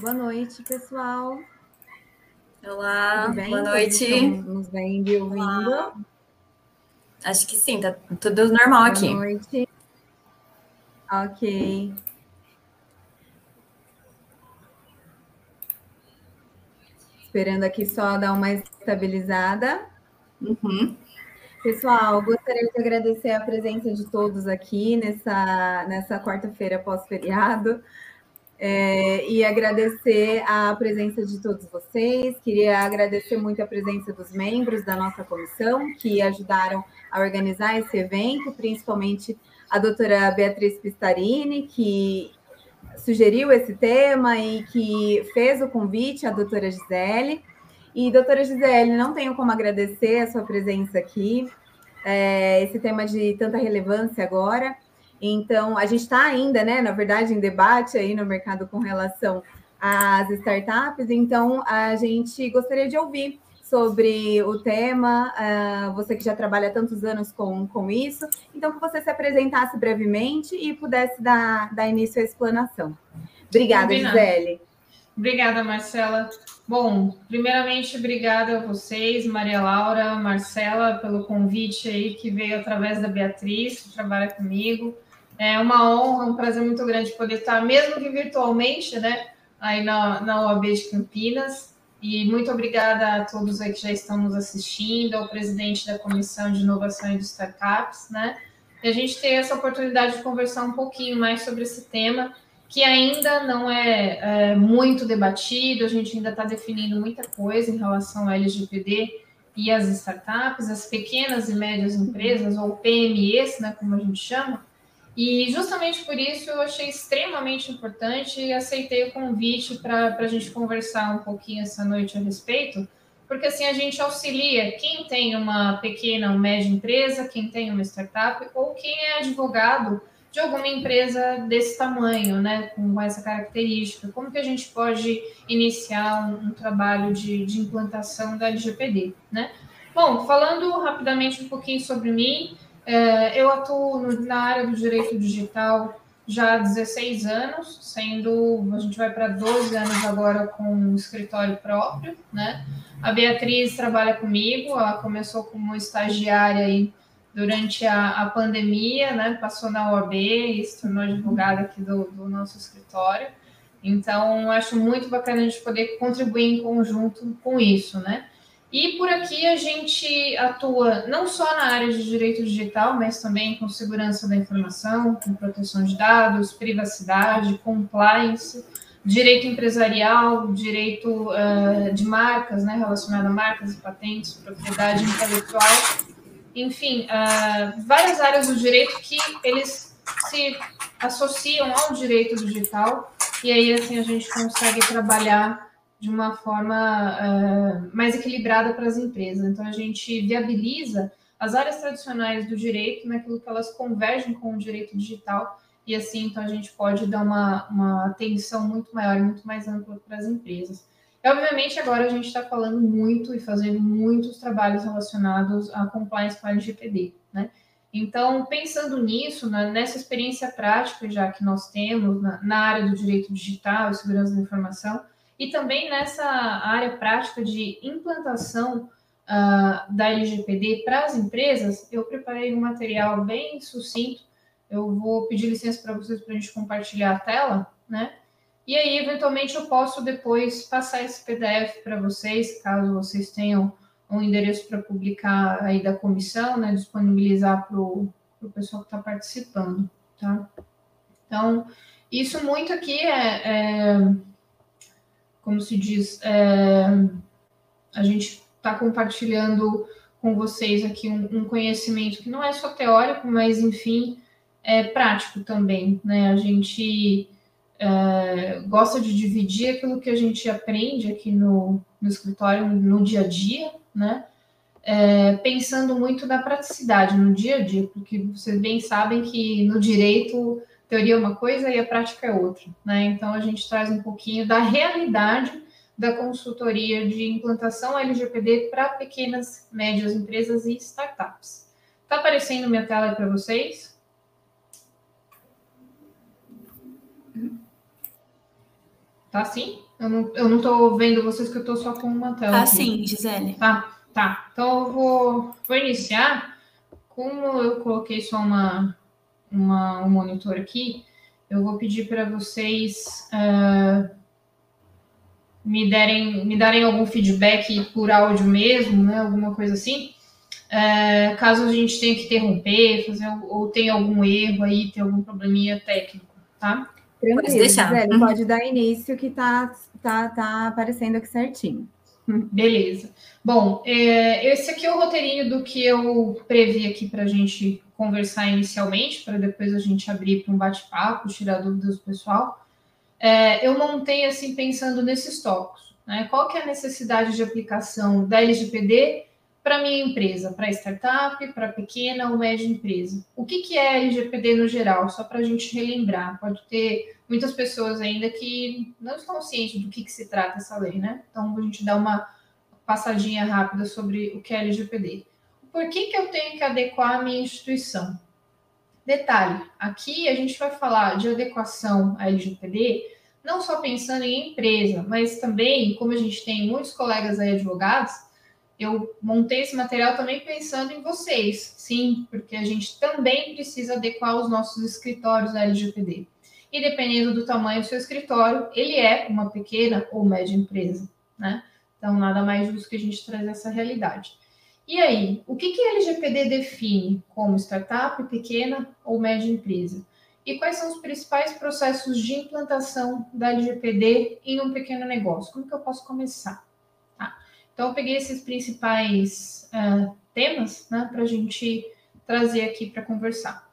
Boa noite, pessoal. Olá, boa noite. Nos vendo e ouvindo. Olá. Acho que sim, tá tudo normal boa aqui. Boa noite. Ok. Esperando aqui só dar uma estabilizada. Uhum. Pessoal, gostaria de agradecer a presença de todos aqui nessa, nessa quarta-feira pós-feriado. É, e agradecer a presença de todos vocês. Queria agradecer muito a presença dos membros da nossa comissão que ajudaram a organizar esse evento, principalmente a doutora Beatriz Pistarini, que sugeriu esse tema e que fez o convite à doutora Gisele. E, doutora Gisele, não tenho como agradecer a sua presença aqui, é, esse tema de tanta relevância agora. Então, a gente está ainda, né, na verdade, em debate aí no mercado com relação às startups. Então, a gente gostaria de ouvir sobre o tema, uh, você que já trabalha tantos anos com, com isso. Então, que você se apresentasse brevemente e pudesse dar, dar início à explanação. Obrigada, Combinado. Gisele. Obrigada, Marcela. Bom, primeiramente, obrigada a vocês, Maria Laura, Marcela, pelo convite aí que veio através da Beatriz, que trabalha comigo. É uma honra, um prazer muito grande poder estar, mesmo que virtualmente, né, aí na, na OAB de Campinas. E muito obrigada a todos aí que já estão nos assistindo, ao presidente da Comissão de Inovação e de Startups, né? E a gente ter essa oportunidade de conversar um pouquinho mais sobre esse tema, que ainda não é, é muito debatido, a gente ainda está definindo muita coisa em relação ao LGPD e as startups, as pequenas e médias empresas, ou PMEs, né, como a gente chama, e justamente por isso eu achei extremamente importante e aceitei o convite para a gente conversar um pouquinho essa noite a respeito, porque assim a gente auxilia quem tem uma pequena ou média empresa, quem tem uma startup ou quem é advogado de alguma empresa desse tamanho, né, com essa característica. Como que a gente pode iniciar um, um trabalho de, de implantação da LGPD, né? Bom, falando rapidamente um pouquinho sobre mim, é, eu atuo na área do direito digital já há 16 anos, sendo a gente vai para 12 anos agora com um escritório próprio, né? A Beatriz trabalha comigo, ela começou como estagiária aí durante a, a pandemia, né? Passou na OAB e se tornou advogada aqui do, do nosso escritório. Então, acho muito bacana a gente poder contribuir em conjunto com isso, né? E por aqui a gente atua não só na área de direito digital, mas também com segurança da informação, com proteção de dados, privacidade, compliance, direito empresarial, direito uh, de marcas, né, relacionado a marcas e patentes, propriedade intelectual, enfim, uh, várias áreas do direito que eles se associam ao direito digital. E aí assim a gente consegue trabalhar de uma forma uh, mais equilibrada para as empresas. Então, a gente viabiliza as áreas tradicionais do direito naquilo que elas convergem com o direito digital, e assim, então, a gente pode dar uma, uma atenção muito maior e muito mais ampla para as empresas. E, obviamente, agora a gente está falando muito e fazendo muitos trabalhos relacionados à compliance com a LGPD, né? Então, pensando nisso, nessa experiência prática já que nós temos na, na área do direito digital e segurança da informação, e também nessa área prática de implantação uh, da LGPD para as empresas, eu preparei um material bem sucinto. Eu vou pedir licença para vocês para a gente compartilhar a tela, né? E aí, eventualmente, eu posso depois passar esse PDF para vocês, caso vocês tenham um endereço para publicar aí da comissão, né? Disponibilizar para o pessoal que está participando, tá? Então, isso muito aqui é, é como se diz, é, a gente está compartilhando com vocês aqui um, um, conhecimento que não é só teórico, mas enfim, é prático também, né? A gente é, gosta de dividir aquilo que a gente aprende aqui no, no escritório, no dia a dia, né? É, pensando muito na praticidade, no dia a dia, porque vocês bem sabem que no direito teoria é uma coisa e a prática é outra, né? Então a gente traz um pouquinho da realidade da consultoria de implantação LGPD para pequenas, médias empresas e startups. Tá aparecendo minha tela para vocês? Tá sim? Eu não, eu não tô vendo vocês que eu tô só com uma tela. Aqui. sim, Gisele. Tá, tá. Então eu vou, vou iniciar. Como eu coloquei só uma, uma, um monitor aqui, eu vou pedir para vocês uh, me, derem, me darem algum feedback por áudio mesmo, né? Alguma coisa assim. Uh, caso a gente tenha que interromper, fazer ou tenha algum erro aí, ter algum probleminha técnico, tá? Tranquilo, pode deixar. Gisele, uhum. pode dar início que tá, tá, tá aparecendo aqui certinho. Beleza. Bom, é, esse aqui é o roteirinho do que eu previ aqui para a gente conversar inicialmente, para depois a gente abrir para um bate-papo, tirar dúvidas do pessoal. É, eu montei assim pensando nesses tópicos. Né? Qual que é a necessidade de aplicação da LGPD para minha empresa, para startup, para pequena ou média empresa? O que, que é LGPD no geral? Só para a gente relembrar. Pode ter muitas pessoas ainda que não estão cientes do que, que se trata essa lei, né? Então a gente dá uma passadinha rápida sobre o que é LGPD por que, que eu tenho que adequar a minha instituição? Detalhe, aqui a gente vai falar de adequação à LGPD, não só pensando em empresa, mas também, como a gente tem muitos colegas aí advogados, eu montei esse material também pensando em vocês, sim, porque a gente também precisa adequar os nossos escritórios à LGPD. E dependendo do tamanho do seu escritório, ele é uma pequena ou média empresa, né? Então, nada mais justo que a gente trazer essa realidade. E aí, o que, que a LGPD define como startup, pequena ou média empresa? E quais são os principais processos de implantação da LGPD em um pequeno negócio? Como que eu posso começar? Tá? Então, eu peguei esses principais uh, temas né, para a gente trazer aqui para conversar.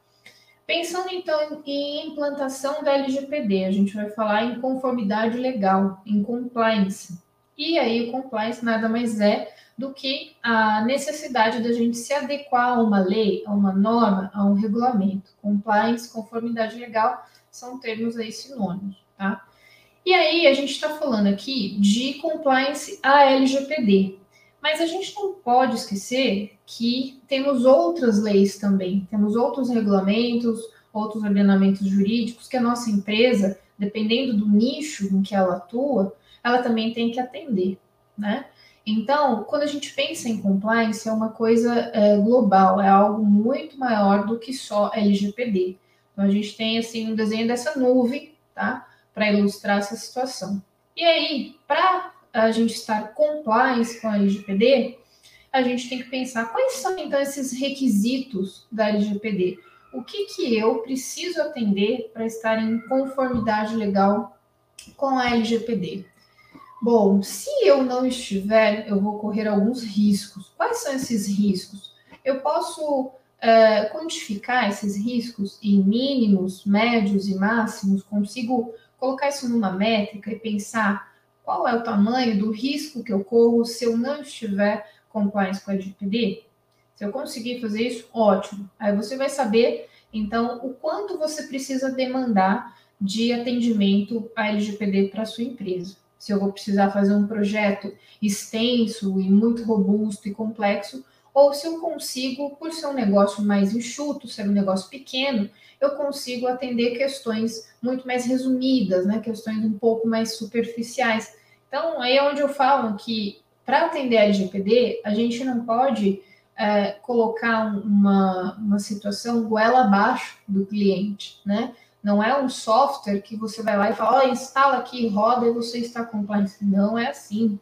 Pensando então em implantação da LGPD, a gente vai falar em conformidade legal, em compliance. E aí, o compliance nada mais é do que a necessidade da gente se adequar a uma lei, a uma norma, a um regulamento. Compliance, conformidade legal, são termos aí sinônimos, tá? E aí, a gente está falando aqui de compliance à LGPD. Mas a gente não pode esquecer que temos outras leis também, temos outros regulamentos, outros ordenamentos jurídicos que a nossa empresa, dependendo do nicho em que ela atua, ela também tem que atender, né? Então, quando a gente pensa em compliance, é uma coisa é, global, é algo muito maior do que só LGPD. Então, a gente tem assim um desenho dessa nuvem, tá? Para ilustrar essa situação. E aí, para a gente estar compliance com a LGPD, a gente tem que pensar quais são então esses requisitos da LGPD. O que, que eu preciso atender para estar em conformidade legal com a LGPD? Bom, se eu não estiver, eu vou correr alguns riscos. Quais são esses riscos? Eu posso é, quantificar esses riscos em mínimos, médios e máximos? Consigo colocar isso numa métrica e pensar qual é o tamanho do risco que eu corro se eu não estiver compliance com a LGPD? Se eu conseguir fazer isso, ótimo. Aí você vai saber, então, o quanto você precisa demandar de atendimento à LGPD para sua empresa se eu vou precisar fazer um projeto extenso e muito robusto e complexo, ou se eu consigo, por ser um negócio mais enxuto, ser um negócio pequeno, eu consigo atender questões muito mais resumidas, né? questões um pouco mais superficiais. Então, aí é onde eu falo que para atender a LGPD, a gente não pode é, colocar uma, uma situação goela abaixo do cliente, né? Não é um software que você vai lá e fala, oh, instala aqui, roda e você está compliance. Não é assim.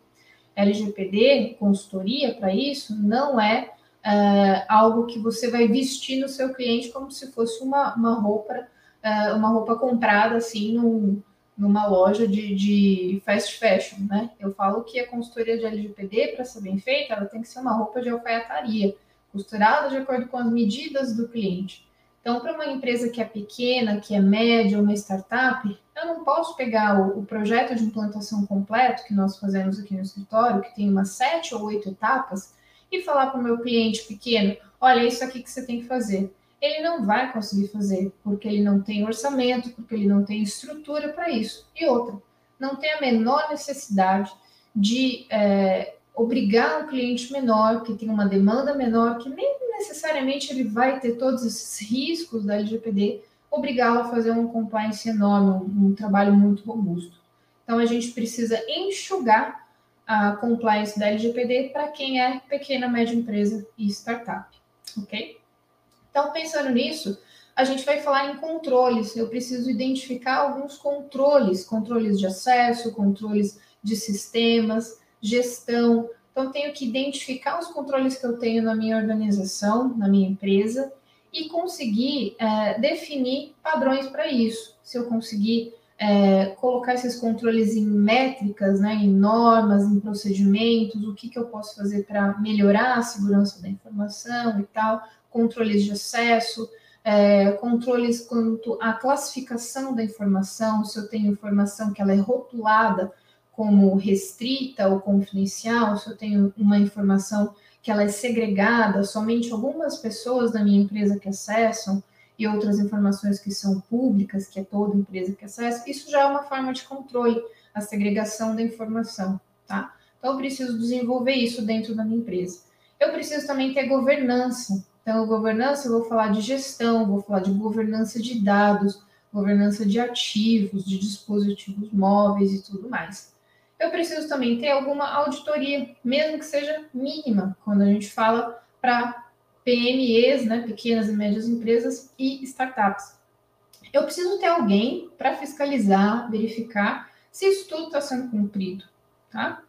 LGPD, consultoria para isso, não é, é, algo que você vai vestir no seu cliente como se fosse uma, uma roupa, é, uma roupa comprada assim num, numa loja de, de fast fashion, né? Eu falo que a consultoria de LGPD, para ser bem feita, ela tem que ser uma roupa de alfaiataria, costurada de acordo com as medidas do cliente. Então, para uma empresa que é pequena, que é média, uma startup, eu não posso pegar o, o, projeto de implantação completo que nós fazemos aqui no escritório, que tem umas sete ou oito etapas, e falar para o meu cliente pequeno: olha, isso aqui que você tem que fazer. Ele não vai conseguir fazer, porque ele não tem orçamento, porque ele não tem estrutura para isso. E outra, não tem a menor necessidade de é, obrigar um cliente menor, que tem uma demanda menor, que nem necessariamente ele vai ter todos esses riscos da LGPD, obrigá-lo a fazer um compliance enorme, um, um trabalho muito robusto. Então, a gente precisa enxugar a compliance da LGPD para quem é pequena, média empresa e startup, ok? Então, pensando nisso, a gente vai falar em controles. Eu preciso identificar alguns controles, controles de acesso, controles de sistemas, gestão. Então, tenho que identificar os controles que eu tenho na minha organização, na minha empresa, e conseguir é, definir padrões para isso. Se eu conseguir é, colocar esses controles em métricas, né, em normas, em procedimentos, o que, que eu posso fazer para melhorar a segurança da informação e tal, controles de acesso, é, controles quanto à classificação da informação, se eu tenho informação que ela é rotulada como restrita ou confidencial, se eu tenho uma informação que ela é segregada, somente algumas pessoas da minha empresa que acessam e outras informações que são públicas, que é toda empresa que acessa, isso já é uma forma de controle, a segregação da informação, tá? Então, eu preciso desenvolver isso dentro da minha empresa. Eu preciso também ter governança, então, governança, eu vou falar de gestão, vou falar de governança de dados, governança de ativos, de dispositivos móveis e tudo mais. Eu preciso também ter alguma auditoria, mesmo que seja mínima, quando a gente fala para PMEs, né, pequenas e médias empresas e startups. Eu preciso ter alguém para fiscalizar, verificar se isso tudo está sendo cumprido, tá?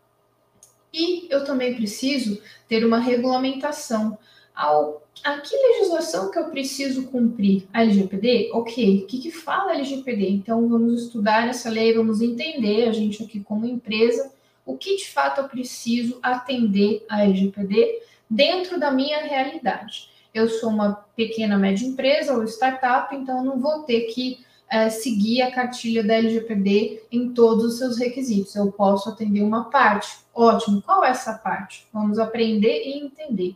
E eu também preciso ter uma regulamentação ao, a que legislação que eu preciso cumprir? A LGPD? Ok. O que, que fala a LGPD? Então, vamos estudar essa lei, vamos entender, a gente aqui como empresa, o que de fato eu preciso atender a LGPD dentro da minha realidade. Eu sou uma pequena, média empresa ou startup, então não vou ter que é, seguir a cartilha da LGPD em todos os seus requisitos. Eu posso atender uma parte. Ótimo. Qual é essa parte? Vamos aprender e entender.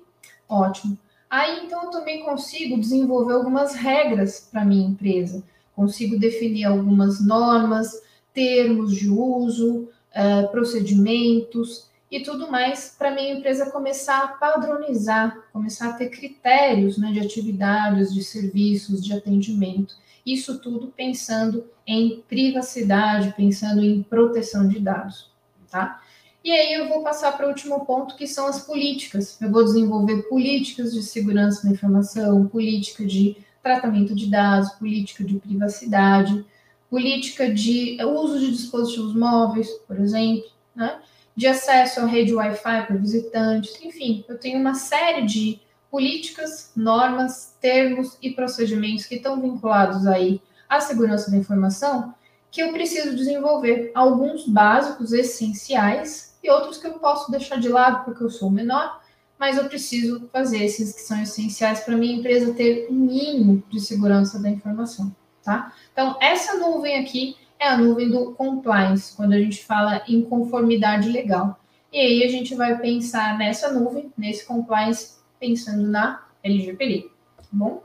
Ótimo. Aí então eu também consigo desenvolver algumas regras para minha empresa. Consigo definir algumas normas, termos de uso, uh, procedimentos e tudo mais para minha empresa começar a padronizar, começar a ter critérios né, de atividades, de serviços, de atendimento. Isso tudo pensando em privacidade, pensando em proteção de dados, tá? E aí eu vou passar para o último ponto, que são as políticas. Eu vou desenvolver políticas de segurança da informação, política de tratamento de dados, política de privacidade, política de uso de dispositivos móveis, por exemplo, né? de acesso à rede Wi-Fi para visitantes, enfim, eu tenho uma série de políticas, normas, termos e procedimentos que estão vinculados aí à segurança da informação que eu preciso desenvolver alguns básicos essenciais e outros que eu posso deixar de lado porque eu sou menor, mas eu preciso fazer esses que são essenciais para minha empresa ter um mínimo de segurança da informação, tá? Então, essa nuvem aqui é a nuvem do compliance, quando a gente fala em conformidade legal. E aí a gente vai pensar nessa nuvem, nesse compliance, pensando na LGPD, tá bom?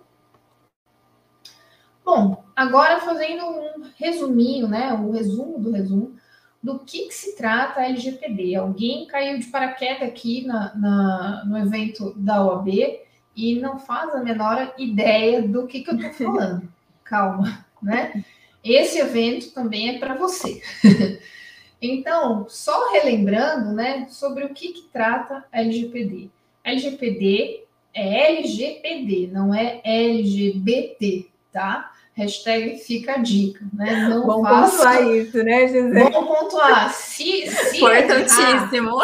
Bom, agora fazendo um resuminho, né, o resumo do resumo, do que, que se trata a LGPD. Alguém caiu de paraquedas aqui na, na, no evento da OAB e não faz a menor ideia do que, que eu estou falando. Calma, né? Esse evento também é para você. então, só relembrando, né, sobre o que, que trata a LGPD. LGPD é LGPD, não é LGBT, tá? Hashtag fica a dica, né? Não Bom faça... pontuar isso, né, Gisele? Bom pontuar. Se, se Importantíssimo.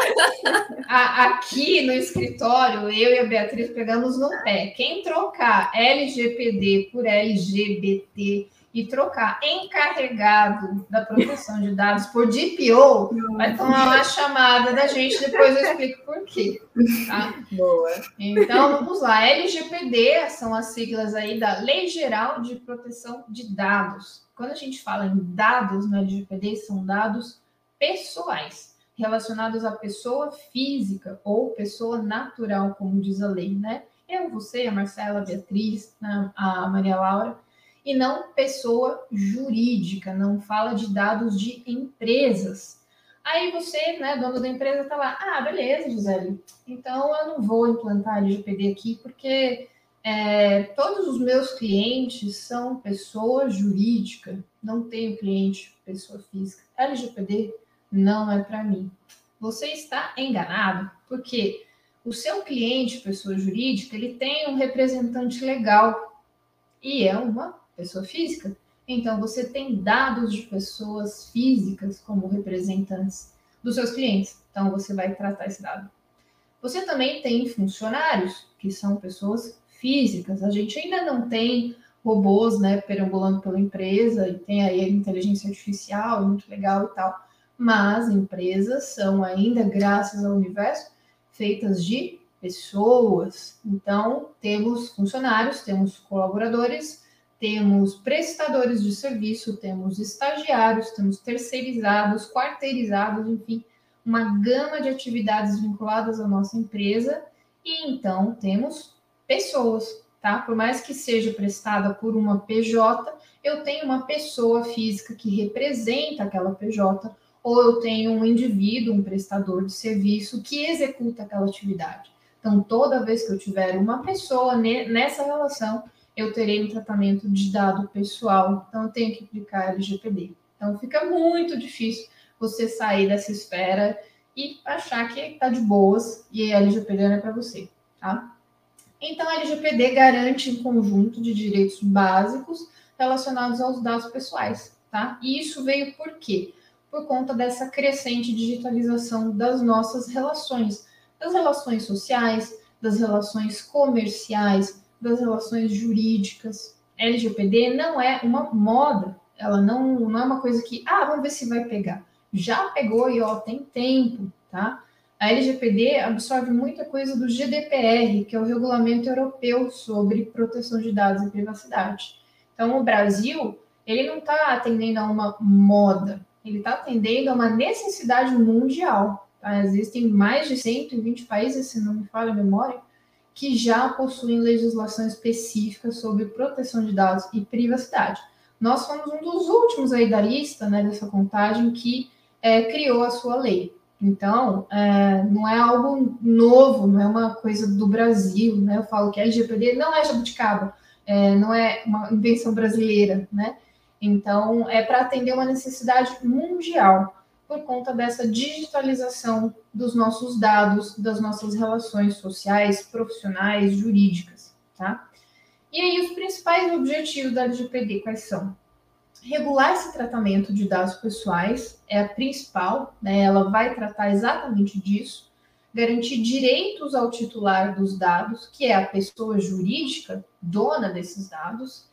A, aqui no escritório, eu e a Beatriz pegamos no pé. Quem trocar LGPD por LGBT e trocar encarregado da proteção de dados por DPO, vai tomar uma chamada da gente, depois eu explico por quê. Tá? Boa. Então, vamos lá. LGPD são as siglas aí da Lei Geral de Proteção de Dados. Quando a gente fala em dados no LGPD, são dados pessoais, relacionados à pessoa física ou pessoa natural, como diz a lei, né? Eu, você, a Marcela, a Beatriz, a Maria Laura e não pessoa jurídica, não fala de dados de empresas. Aí você, né, dono da empresa, está lá, ah, beleza, Gisele, então eu não vou implantar LGPD aqui porque é, todos os meus clientes são pessoa jurídica, não tenho cliente pessoa física. LGPD não é para mim. Você está enganado, porque o seu cliente, pessoa jurídica, ele tem um representante legal e é uma pessoa física. Então, você tem dados de pessoas físicas como representantes dos seus clientes. Então, você vai tratar esse dado. Você também tem funcionários, que são pessoas físicas. A gente ainda não tem robôs, né, perambulando pela empresa, e tem aí a inteligência artificial, muito legal e tal. Mas empresas são ainda, graças ao universo, feitas de pessoas. Então, temos funcionários, temos colaboradores, temos prestadores de serviço, temos estagiários, temos terceirizados, quarteirizados, enfim, uma gama de atividades vinculadas à nossa empresa. E então temos pessoas, tá? Por mais que seja prestada por uma PJ, eu tenho uma pessoa física que representa aquela PJ, ou eu tenho um indivíduo, um prestador de serviço que executa aquela atividade. Então, toda vez que eu tiver uma pessoa nessa relação, eu terei um tratamento de dado pessoal. Então, eu tenho que aplicar LGPD. Então, fica muito difícil você sair dessa esfera e achar que está de boas e a LGPD não é para você, tá? Então, a LGPD garante um conjunto de direitos básicos relacionados aos dados pessoais, tá? E isso veio por quê? Por conta dessa crescente digitalização das nossas relações, das relações sociais, das relações comerciais, das relações jurídicas. LGPD não é uma moda, ela não, não é uma coisa que, ah, vamos ver se vai pegar. Já pegou e ó, tem tempo, tá? A LGPD absorve muita coisa do GDPR, que é o Regulamento Europeu sobre Proteção de Dados e Privacidade. Então, o Brasil, ele não está atendendo a uma moda, ele está atendendo a uma necessidade mundial. Tá? Existem mais de 120 países, se não me falha a memória, que já possuem legislação específica sobre proteção de dados e privacidade. Nós fomos um dos últimos aí da lista, né, dessa contagem, que é, criou a sua lei. Então, é, não é algo novo, não é uma coisa do Brasil, né? Eu falo que a LGPD não é jabuticaba, é, não é uma invenção brasileira, né? Então, é para atender uma necessidade mundial por conta dessa digitalização dos nossos dados, das nossas relações sociais, profissionais, jurídicas, tá? E aí, os principais objetivos da LGPD quais são? regular esse tratamento de dados pessoais é a principal, né? Ela vai tratar exatamente disso, garantir direitos ao titular dos dados, que é a pessoa jurídica dona desses dados,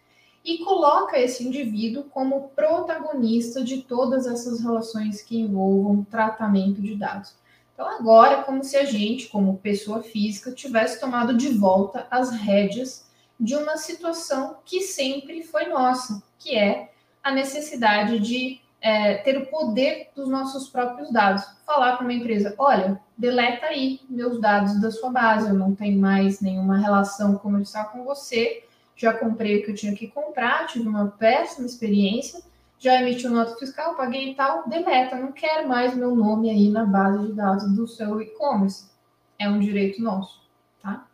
e coloca esse indivíduo como protagonista de todas essas relações que envolvam tratamento de dados. Então, agora é como se a gente, como pessoa física, tivesse tomado de volta as rédeas de uma situação que sempre foi nossa, que é a necessidade de é, ter o poder dos nossos próprios dados. Falar para uma empresa: olha, deleta aí meus dados da sua base, eu não tenho mais nenhuma relação comercial com você, já comprei o que eu tinha que comprar, tive uma péssima experiência, já emitiu nota fiscal, paguei e tal, deleta, não quero mais meu nome aí na base de dados do seu e-commerce. É um direito nosso, tá?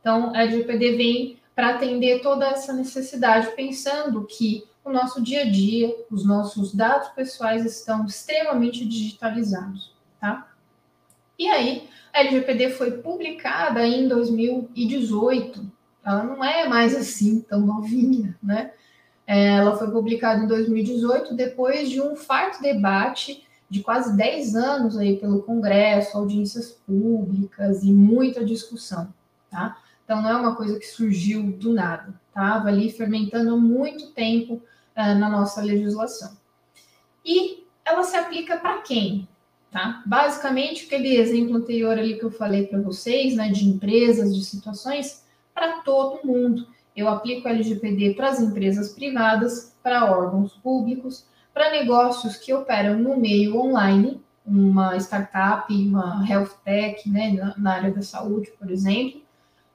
Então, a LGPD vem para atender toda essa necessidade, pensando que o nosso dia a dia, os nossos dados pessoais estão extremamente digitalizados, tá? E aí, a LGPD foi publicada em 2018. Ela não é mais assim tão novinha, né? É, ela foi publicada em 2018 depois de um farto debate de quase 10 anos aí pelo Congresso, audiências públicas e muita discussão, tá? Então não é uma coisa que surgiu do nada, estava ali fermentando muito tempo uh, na nossa legislação. E ela se aplica para quem? Tá? Basicamente, aquele exemplo anterior ali que eu falei para vocês, né, de empresas, de situações, para todo mundo. Eu aplico LGPD para as empresas privadas, para órgãos públicos, para negócios que operam no meio online, uma startup, uma health tech, né, na, na área da saúde, por exemplo,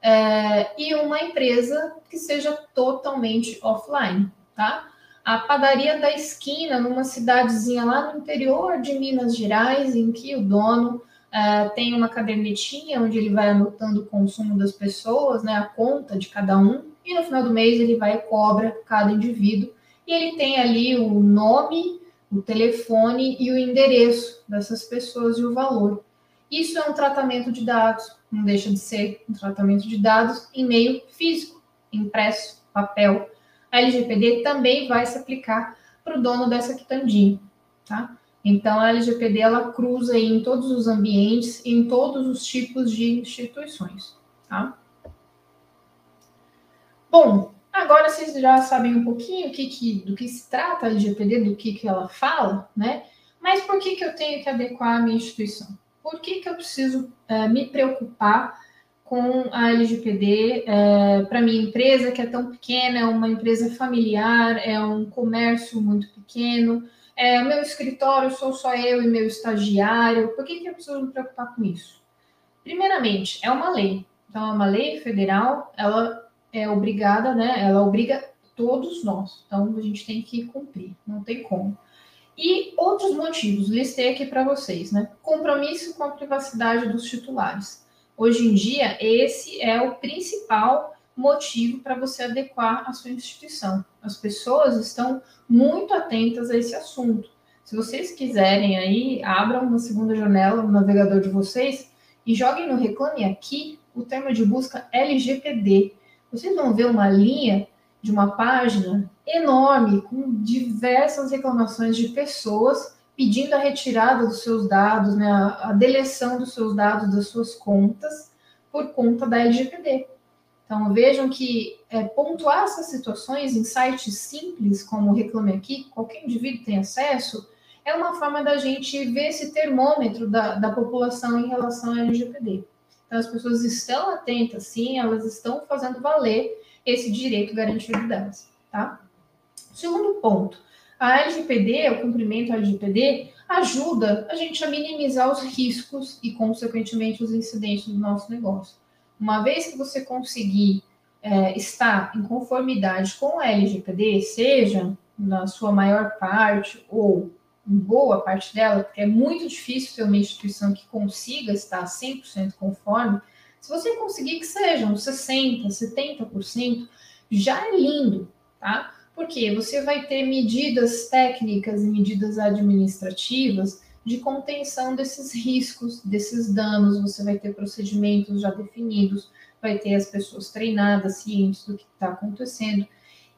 é, e uma empresa que seja totalmente offline, tá? A padaria da esquina, numa cidadezinha lá no interior de Minas Gerais, em que o dono Uh, tem uma cadernetinha onde ele vai anotando o consumo das pessoas, né, a conta de cada um, e no final do mês ele vai e cobra cada indivíduo, e ele tem ali o nome, o telefone e o endereço dessas pessoas e o valor. Isso é um tratamento de dados, não deixa de ser um tratamento de dados em meio físico, impresso, papel. A LGPD também vai se aplicar para o dono dessa quitandinha, tá? Então, a LGPD ela cruza em todos os ambientes, em todos os tipos de instituições, tá? Bom, agora vocês já sabem um pouquinho que, que, do que se trata a LGPD, do que, que ela fala, né? Mas por que, que eu tenho que adequar a minha instituição? Por que, que eu preciso uh, me preocupar com a LGPD uh, eh, para minha empresa, que é tão pequena, é uma empresa familiar, é um comércio muito pequeno, é, o meu escritório sou só eu e meu estagiário. Por que, que eu preciso me preocupar com isso? Primeiramente, é uma lei. Então, é uma lei federal, ela é obrigada, né? Ela obriga todos nós. Então, a gente tem que cumprir, não tem como. E outros motivos, listei aqui para vocês, né? Compromisso com a privacidade dos titulares. Hoje em dia, esse é o principal motivo para você adequar a sua instituição. As pessoas estão muito atentas a esse assunto. Se vocês quiserem aí, abram uma segunda janela no navegador de vocês e joguem no Reclame Aqui o termo de busca LGPD. Vocês vão ver uma linha de uma página enorme com diversas reclamações de pessoas pedindo a retirada dos seus dados, né, a deleção dos seus dados das suas contas por conta da LGPD. Então, vejam que é, pontuar essas situações em sites simples, como o Reclame Aqui, qualquer indivíduo tem acesso, é uma forma da gente ver esse termômetro da, da população em relação ao LGPD. Então, as pessoas estão atentas, sim, elas estão fazendo valer esse direito garantido delas, tá? Segundo ponto, a LGPD, o cumprimento da LGPD, ajuda a gente a minimizar os riscos e, consequentemente, os incidentes do nosso negócio. Uma vez que você conseguir é, estar em conformidade com a LGPD, seja na sua maior parte ou em boa parte dela, porque é muito difícil ter uma instituição que consiga estar 100% conforme, se você conseguir que sejam 60%, 70%, já é lindo, tá? Porque você vai ter medidas técnicas e medidas administrativas de contenção desses riscos, desses danos. Você vai ter procedimentos já definidos, vai ter as pessoas treinadas, cientes do que está acontecendo,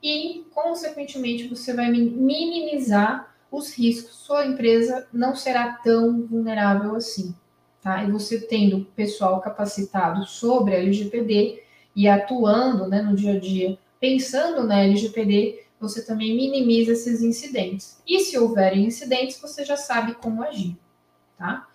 e, consequentemente, você vai minimizar os riscos. Sua empresa não será tão vulnerável assim. Tá? E você tendo pessoal capacitado sobre a LGPD e atuando né, no dia a dia, pensando na LGPD, você também minimiza esses incidentes. E se houverem incidentes, você já sabe como agir, tá?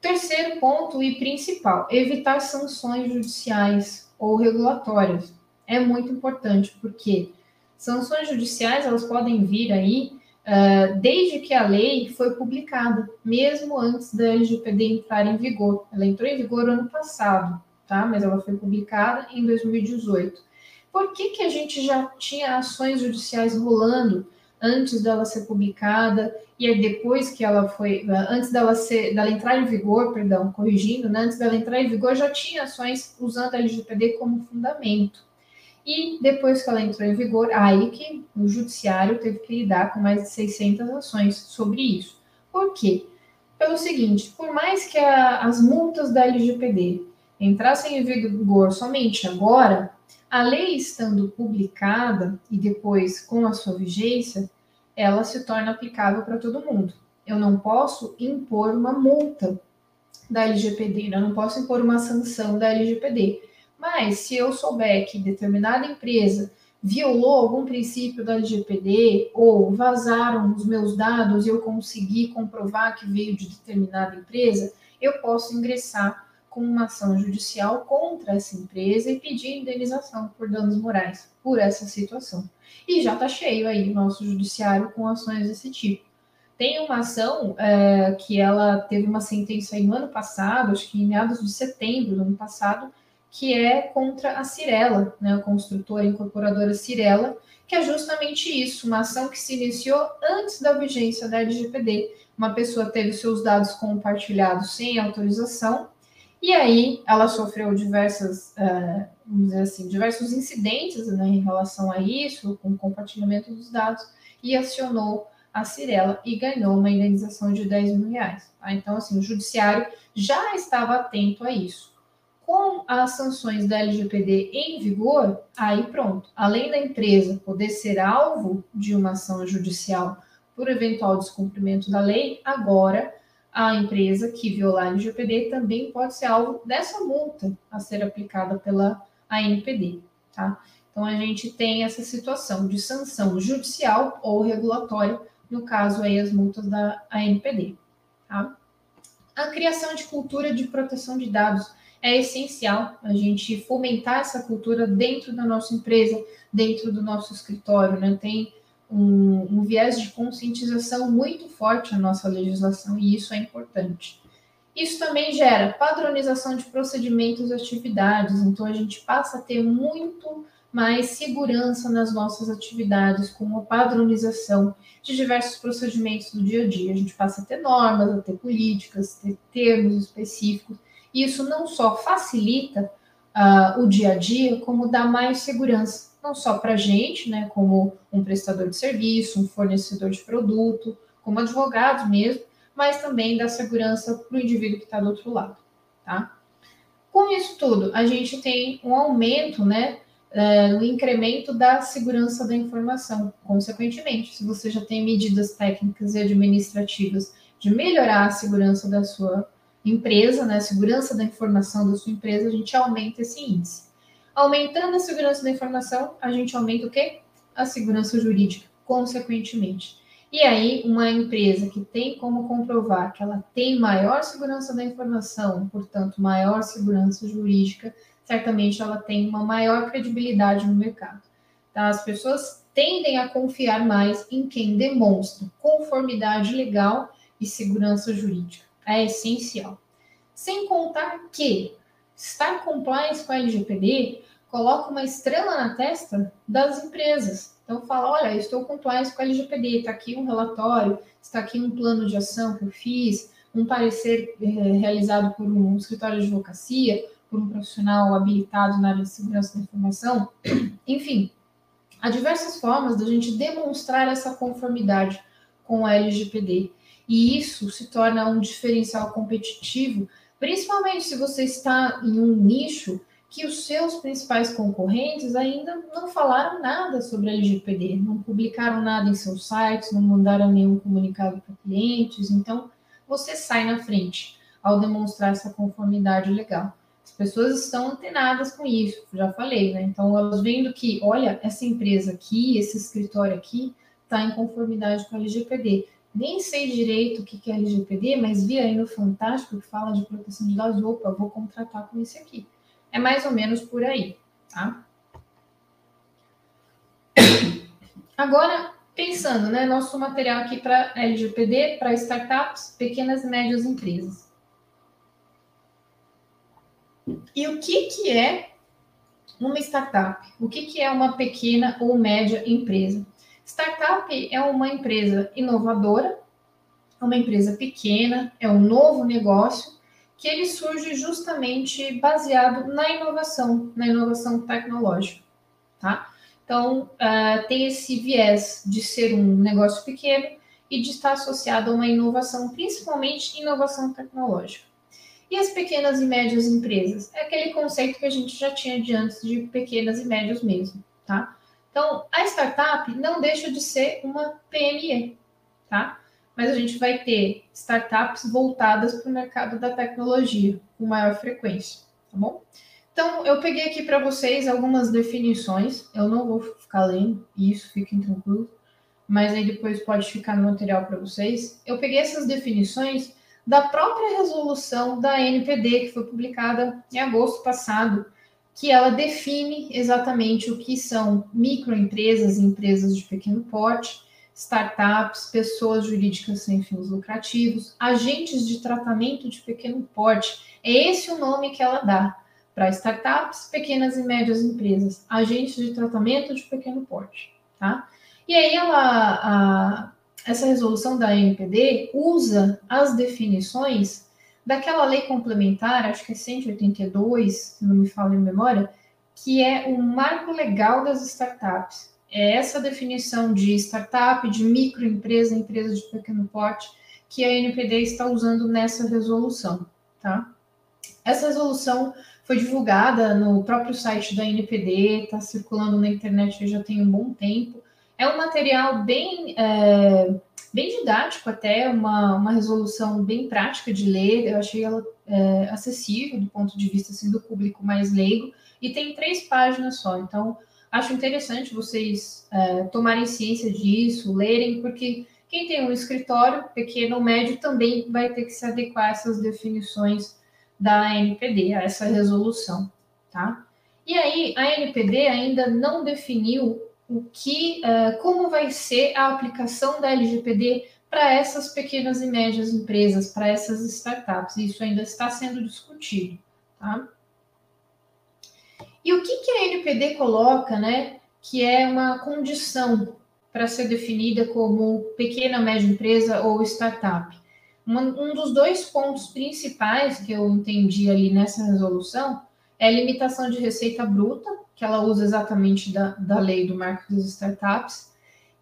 Terceiro ponto e principal, evitar sanções judiciais ou regulatórias. É muito importante, porque sanções judiciais, elas podem vir aí uh, desde que a lei foi publicada, mesmo antes da LGPD entrar em vigor. Ela entrou em vigor ano passado, tá? Mas ela foi publicada em 2018 por que, que a gente já tinha ações judiciais rolando antes dela ser publicada e aí depois que ela foi, antes dela ser, dela entrar em vigor, perdão, corrigindo, né, antes dela entrar em vigor já tinha ações usando a LGPD como fundamento. E depois que ela entrou em vigor, aí que o judiciário teve que lidar com mais de 600 ações sobre isso. Por quê? Pelo seguinte, por mais que a, as multas da LGPD entrassem em vigor somente agora, a lei estando publicada e depois com a sua vigência, ela se torna aplicável para todo mundo. Eu não posso impor uma multa da LGPD, eu não posso impor uma sanção da LGPD. Mas se eu souber que determinada empresa violou algum princípio da LGPD ou vazaram os meus dados e eu consegui comprovar que veio de determinada empresa, eu posso ingressar com uma ação judicial contra essa empresa e pedir indenização por danos morais por essa situação. E já está cheio aí o nosso judiciário com ações desse tipo. Tem uma ação é, que ela teve uma sentença aí no ano passado, acho que em meados de setembro do ano passado, que é contra a Cirela, né, a construtora incorporadora Cirela, que é justamente isso, uma ação que se iniciou antes da vigência da LGPD, uma pessoa teve seus dados compartilhados sem autorização, e aí ela sofreu diversas, uh, vamos dizer assim, diversos incidentes né, em relação a isso, com compartilhamento dos dados, e acionou a Cirela e ganhou uma indenização de 10 mil reais. Tá? Então, assim, o judiciário já estava atento a isso. Com as sanções da LGPD em vigor, aí pronto. Além da empresa poder ser alvo de uma ação judicial por eventual descumprimento da lei, agora a empresa que violar a LGPD também pode ser alvo dessa multa a ser aplicada pela ANPD, tá? Então a gente tem essa situação de sanção judicial ou regulatória, no caso aí as multas da ANPD, tá? A criação de cultura de proteção de dados é essencial a gente fomentar essa cultura dentro da nossa empresa, dentro do nosso escritório, né? Tem um, um viés de conscientização muito forte na nossa legislação e isso é importante. Isso também gera padronização de procedimentos e atividades, então a gente passa a ter muito mais segurança nas nossas atividades, com a padronização de diversos procedimentos do dia a dia. A gente passa a ter normas, a ter políticas, a ter termos específicos. E isso não só facilita uh, o dia a dia, como dá mais segurança não só para a gente, né, como um prestador de serviço, um fornecedor de produto, como advogado mesmo, mas também da segurança para o indivíduo que está do outro lado, tá? Com isso tudo, a gente tem um aumento, né, é, no incremento da segurança da informação. Consequentemente, se você já tem medidas técnicas e administrativas de melhorar a segurança da sua empresa, né, a segurança da informação da sua empresa, a gente aumenta esse índice. Aumentando a segurança da informação, a gente aumenta o quê? A segurança jurídica, consequentemente. E aí, uma empresa que tem como comprovar que ela tem maior segurança da informação, portanto, maior segurança jurídica, certamente ela tem uma maior credibilidade no mercado. Tá? As pessoas tendem a confiar mais em quem demonstra conformidade legal e segurança jurídica. É essencial. Sem contar que estar compliance com a LGPD coloca uma estrela na testa das empresas. Então fala, olha, estou compliance com a LGPD, está aqui um relatório, está aqui um plano de ação que eu fiz, um parecer é, realizado por um escritório de advocacia, por um profissional habilitado na área de segurança da informação. Enfim, há diversas formas da gente demonstrar essa conformidade com a LGPD. E isso se torna um diferencial competitivo, principalmente se você está em um nicho que os seus principais concorrentes ainda não falaram nada sobre a LGPD, não publicaram nada em seus sites, não mandaram nenhum comunicado para clientes, então você sai na frente ao demonstrar essa conformidade legal. As pessoas estão antenadas com isso, já falei, né? Então elas vendo que, olha, essa empresa aqui, esse escritório aqui, está em conformidade com a LGPD. Nem sei direito o que é LGPD, mas vi aí no Fantástico que fala de proteção de dados, opa, vou contratar com esse aqui. É mais ou menos por aí, tá? Agora, pensando, né, nosso material aqui para LGPD, para startups, pequenas e médias empresas. E o que, que é uma startup? O que, que é uma pequena ou média empresa? Startup é uma empresa inovadora, é uma empresa pequena, é um novo negócio que ele surge justamente baseado na inovação, na inovação tecnológica, tá? Então, uh, tem esse viés de ser um negócio pequeno e de estar associado a uma inovação, principalmente inovação tecnológica. E as pequenas e médias empresas? É aquele conceito que a gente já tinha de antes de pequenas e médias mesmo, tá? Então, a startup não deixa de ser uma PME, tá? mas a gente vai ter startups voltadas para o mercado da tecnologia com maior frequência, tá bom? Então, eu peguei aqui para vocês algumas definições, eu não vou ficar lendo isso, fiquem tranquilos, mas aí depois pode ficar no material para vocês. Eu peguei essas definições da própria resolução da NPD, que foi publicada em agosto passado, que ela define exatamente o que são microempresas empresas de pequeno porte, startups, pessoas jurídicas sem fins lucrativos, agentes de tratamento de pequeno porte. É esse o nome que ela dá para startups, pequenas e médias empresas, agentes de tratamento de pequeno porte, tá? E aí ela, a, essa resolução da NPD usa as definições daquela lei complementar, acho que é 182, se não me falo em memória, que é o marco legal das startups. É essa definição de startup, de microempresa, empresa de pequeno porte, que a NPD está usando nessa resolução, tá? Essa resolução foi divulgada no próprio site da NPD, está circulando na internet já tem um bom tempo. É um material bem, é, bem didático até, uma, uma resolução bem prática de ler, eu achei ela é, acessível do ponto de vista assim, do público mais leigo, e tem três páginas só, então acho interessante vocês é, tomarem ciência disso, lerem, porque quem tem um escritório pequeno ou médio também vai ter que se adequar a essas definições da NPD, a essa resolução, tá? E aí, a NPD ainda não definiu o que, uh, como vai ser a aplicação da LGPD para essas pequenas e médias empresas, para essas startups. Isso ainda está sendo discutido, tá? E o que, que a NPD coloca, né, que é uma condição para ser definida como pequena, média empresa ou startup? um dos dois pontos principais que eu entendi ali nessa resolução é a limitação de receita bruta, que ela usa exatamente da, da lei do marco das startups,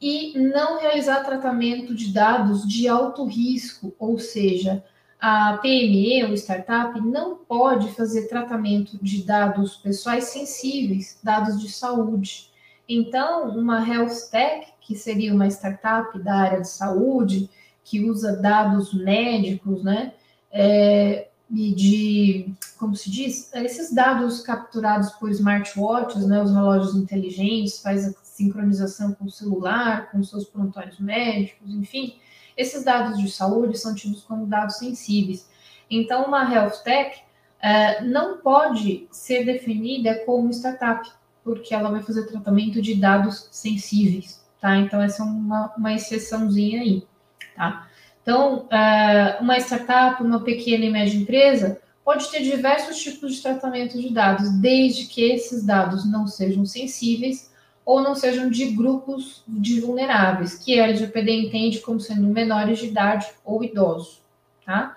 e não realizar tratamento de dados de alto risco, ou seja, a PME ou startup não pode fazer tratamento de dados pessoais sensíveis, dados de saúde. Então, uma health tech, que seria uma startup da área de saúde, que usa dados médicos, né? É, e de, como se diz, esses dados capturados por smartwatches, né, os relógios inteligentes, faz a sincronização com o celular, com seus prontuários médicos, enfim, esses dados de saúde são tidos como dados sensíveis. Então, uma health tech uh, não pode ser definida como startup, porque ela vai fazer tratamento de dados sensíveis, tá? Então, essa é uma, uma exceçãozinha aí. Tá? Então, é, uma startup, uma pequena e média empresa, pode ter diversos tipos de tratamento de dados, desde que esses dados não sejam sensíveis ou não sejam de grupos de vulneráveis, que a LGPD entende como sendo menores de idade ou idosos, tá?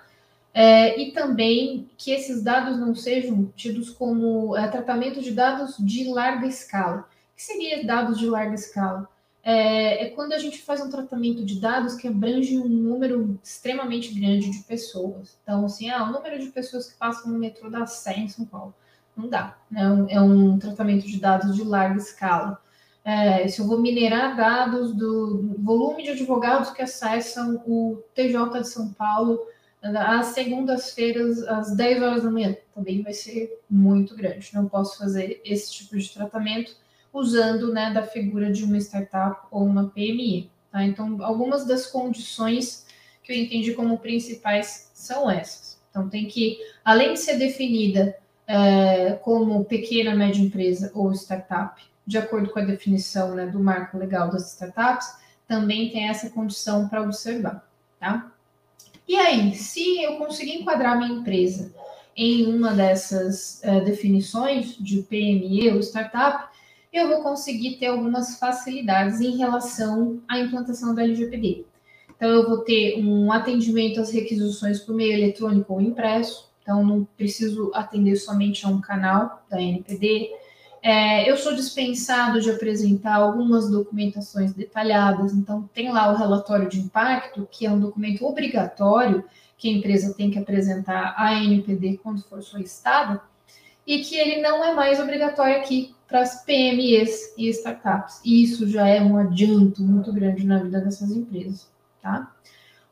É, e também que esses dados não sejam tidos como é, tratamento de dados de larga escala. O que seria dados de larga escala? É, é, quando a gente faz um tratamento de dados que abrange um número extremamente grande de pessoas. Então, assim, ah, o número de pessoas que passam no metrô da Sé em São Paulo. Não dá. Né? É um tratamento de dados de larga escala. É, se eu vou minerar dados do volume de advogados que acessam o TJ de São Paulo às segundas-feiras, às 10 horas da manhã, também vai ser muito grande. Não posso fazer esse tipo de tratamento usando né, da figura de uma startup ou uma PME. Tá? Então, algumas das condições que eu entendi como principais são essas. Então, tem que, além de ser definida é, como pequena, média empresa ou startup, de acordo com a definição né, do marco legal das startups, também tem essa condição para observar. Tá? E aí, se eu conseguir enquadrar minha empresa em uma dessas é, definições de PME ou startup, eu vou conseguir ter algumas facilidades em relação à implantação da LGPD. Então, eu vou ter um atendimento às requisições por meio eletrônico ou impresso, então não preciso atender somente a um canal da NPD. É, eu sou dispensado de apresentar algumas documentações detalhadas, então tem lá o relatório de impacto, que é um documento obrigatório que a empresa tem que apresentar à NPD quando for solicitada, e que ele não é mais obrigatório aqui para as PMEs e startups. E isso já é um adianto muito grande na vida dessas empresas, tá?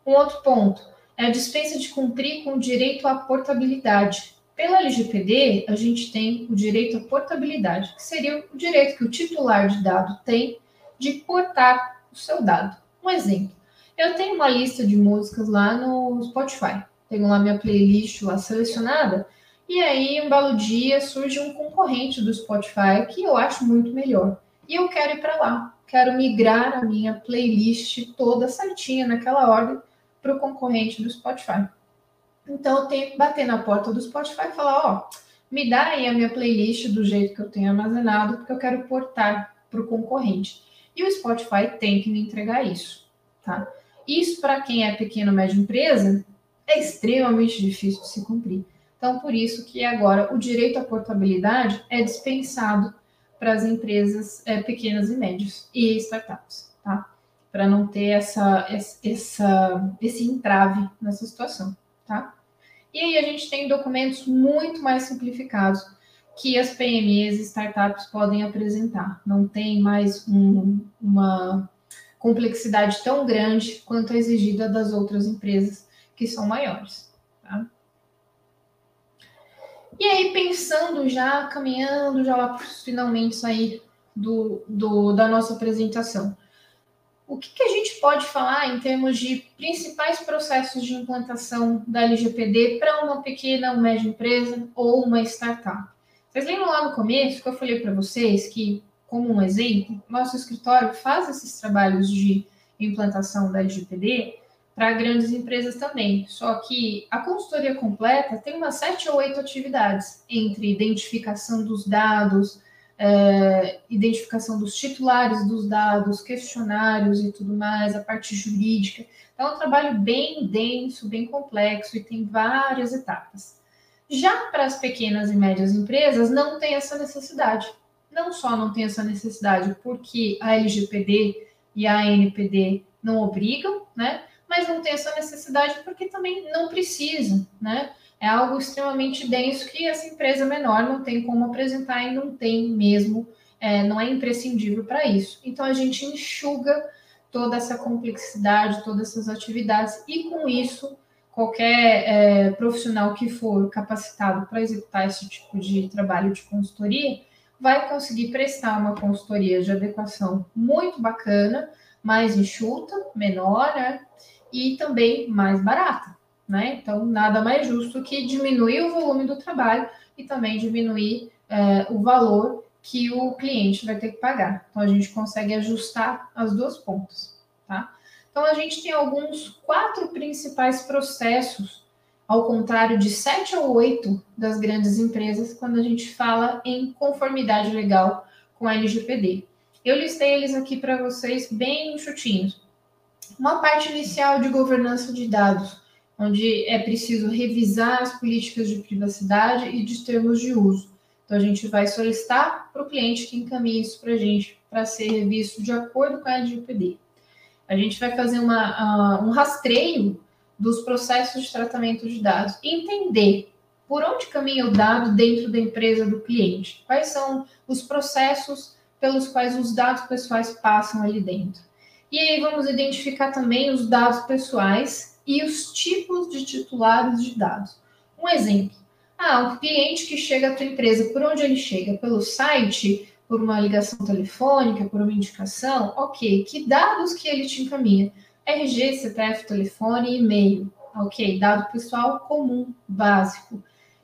Um outro ponto é a dispensa de cumprir com o direito à portabilidade. Pela LGPD, a gente tem o direito à portabilidade, que seria o direito que o titular de dado tem de portar o seu dado. Um exemplo, eu tenho uma lista de músicas lá no Spotify, tenho lá minha playlist lá selecionada, e aí, um belo dia, surge um concorrente do Spotify que eu acho muito melhor. E eu quero ir para lá. Quero migrar a minha playlist toda certinha naquela ordem para o concorrente do Spotify. Então, eu tenho que bater na porta do Spotify e falar: ó, me dá aí a minha playlist do jeito que eu tenho armazenado, porque eu quero portar para o concorrente. E o Spotify tem que me entregar isso, tá? Isso, para quem é pequena ou média empresa, é extremamente difícil de se cumprir. Então, por isso que agora o direito à portabilidade é dispensado para as empresas é, pequenas e médias e startups, tá? Para não ter essa, essa, esse entrave nessa situação, tá? E aí a gente tem documentos muito mais simplificados que as PMEs e startups podem apresentar. Não tem mais um, uma complexidade tão grande quanto a exigida das outras empresas que são maiores. E aí, pensando já, caminhando já lá finalmente aí do, do, da nossa apresentação. O que, que, a gente pode falar em termos de principais processos de implantação da LGPD para uma pequena ou média empresa ou uma startup? Vocês lembram lá no começo que eu falei para vocês que, como um exemplo, nosso escritório faz esses trabalhos de implantação da LGPD para grandes empresas também. Só que a consultoria completa tem umas sete ou oito atividades entre identificação dos dados, é, identificação dos titulares dos dados, questionários e tudo mais, a parte jurídica. Então, é um trabalho bem denso, bem complexo e tem várias etapas. Já para as pequenas e médias empresas, não tem essa necessidade. Não só não tem essa necessidade porque a LGPD e a ANPD não obrigam, né? Mas não tem essa necessidade porque também não precisa, né? É algo extremamente denso que essa empresa menor não tem como apresentar e não tem mesmo, é, não é imprescindível para isso. Então a gente enxuga toda essa complexidade, todas essas atividades e com isso qualquer é, profissional que for capacitado para executar esse tipo de trabalho de consultoria vai conseguir prestar uma consultoria de adequação muito bacana, mais enxuta, menor, né? E também mais barata, né? Então, nada mais justo que diminuir o volume do trabalho e também diminuir é, o valor que o cliente vai ter que pagar. Então, a gente consegue ajustar as duas pontas, tá? Então, a gente tem alguns quatro principais processos, ao contrário de sete ou oito das grandes empresas, quando a gente fala em conformidade legal com a LGPD. Eu listei eles aqui para vocês bem chutinhos. Uma parte inicial de governança de dados, onde é preciso revisar as políticas de privacidade e de termos de uso. Então, a gente vai solicitar para o cliente que encaminhe isso para a gente, para ser revisto de acordo com a LGPD. A gente vai fazer uma, uh, um rastreio dos processos de tratamento de dados e entender por onde caminha o dado dentro da empresa do cliente, quais são os processos pelos quais os dados pessoais passam ali dentro. E aí vamos identificar também os dados pessoais e os tipos de titulares de dados. Um exemplo. Ah, o cliente que chega à tua empresa, por onde ele chega? Pelo site, por uma ligação telefônica, por uma indicação, ok. Que dados que ele te encaminha? RG, CPF, telefone e-mail. Ok, dado pessoal comum, básico.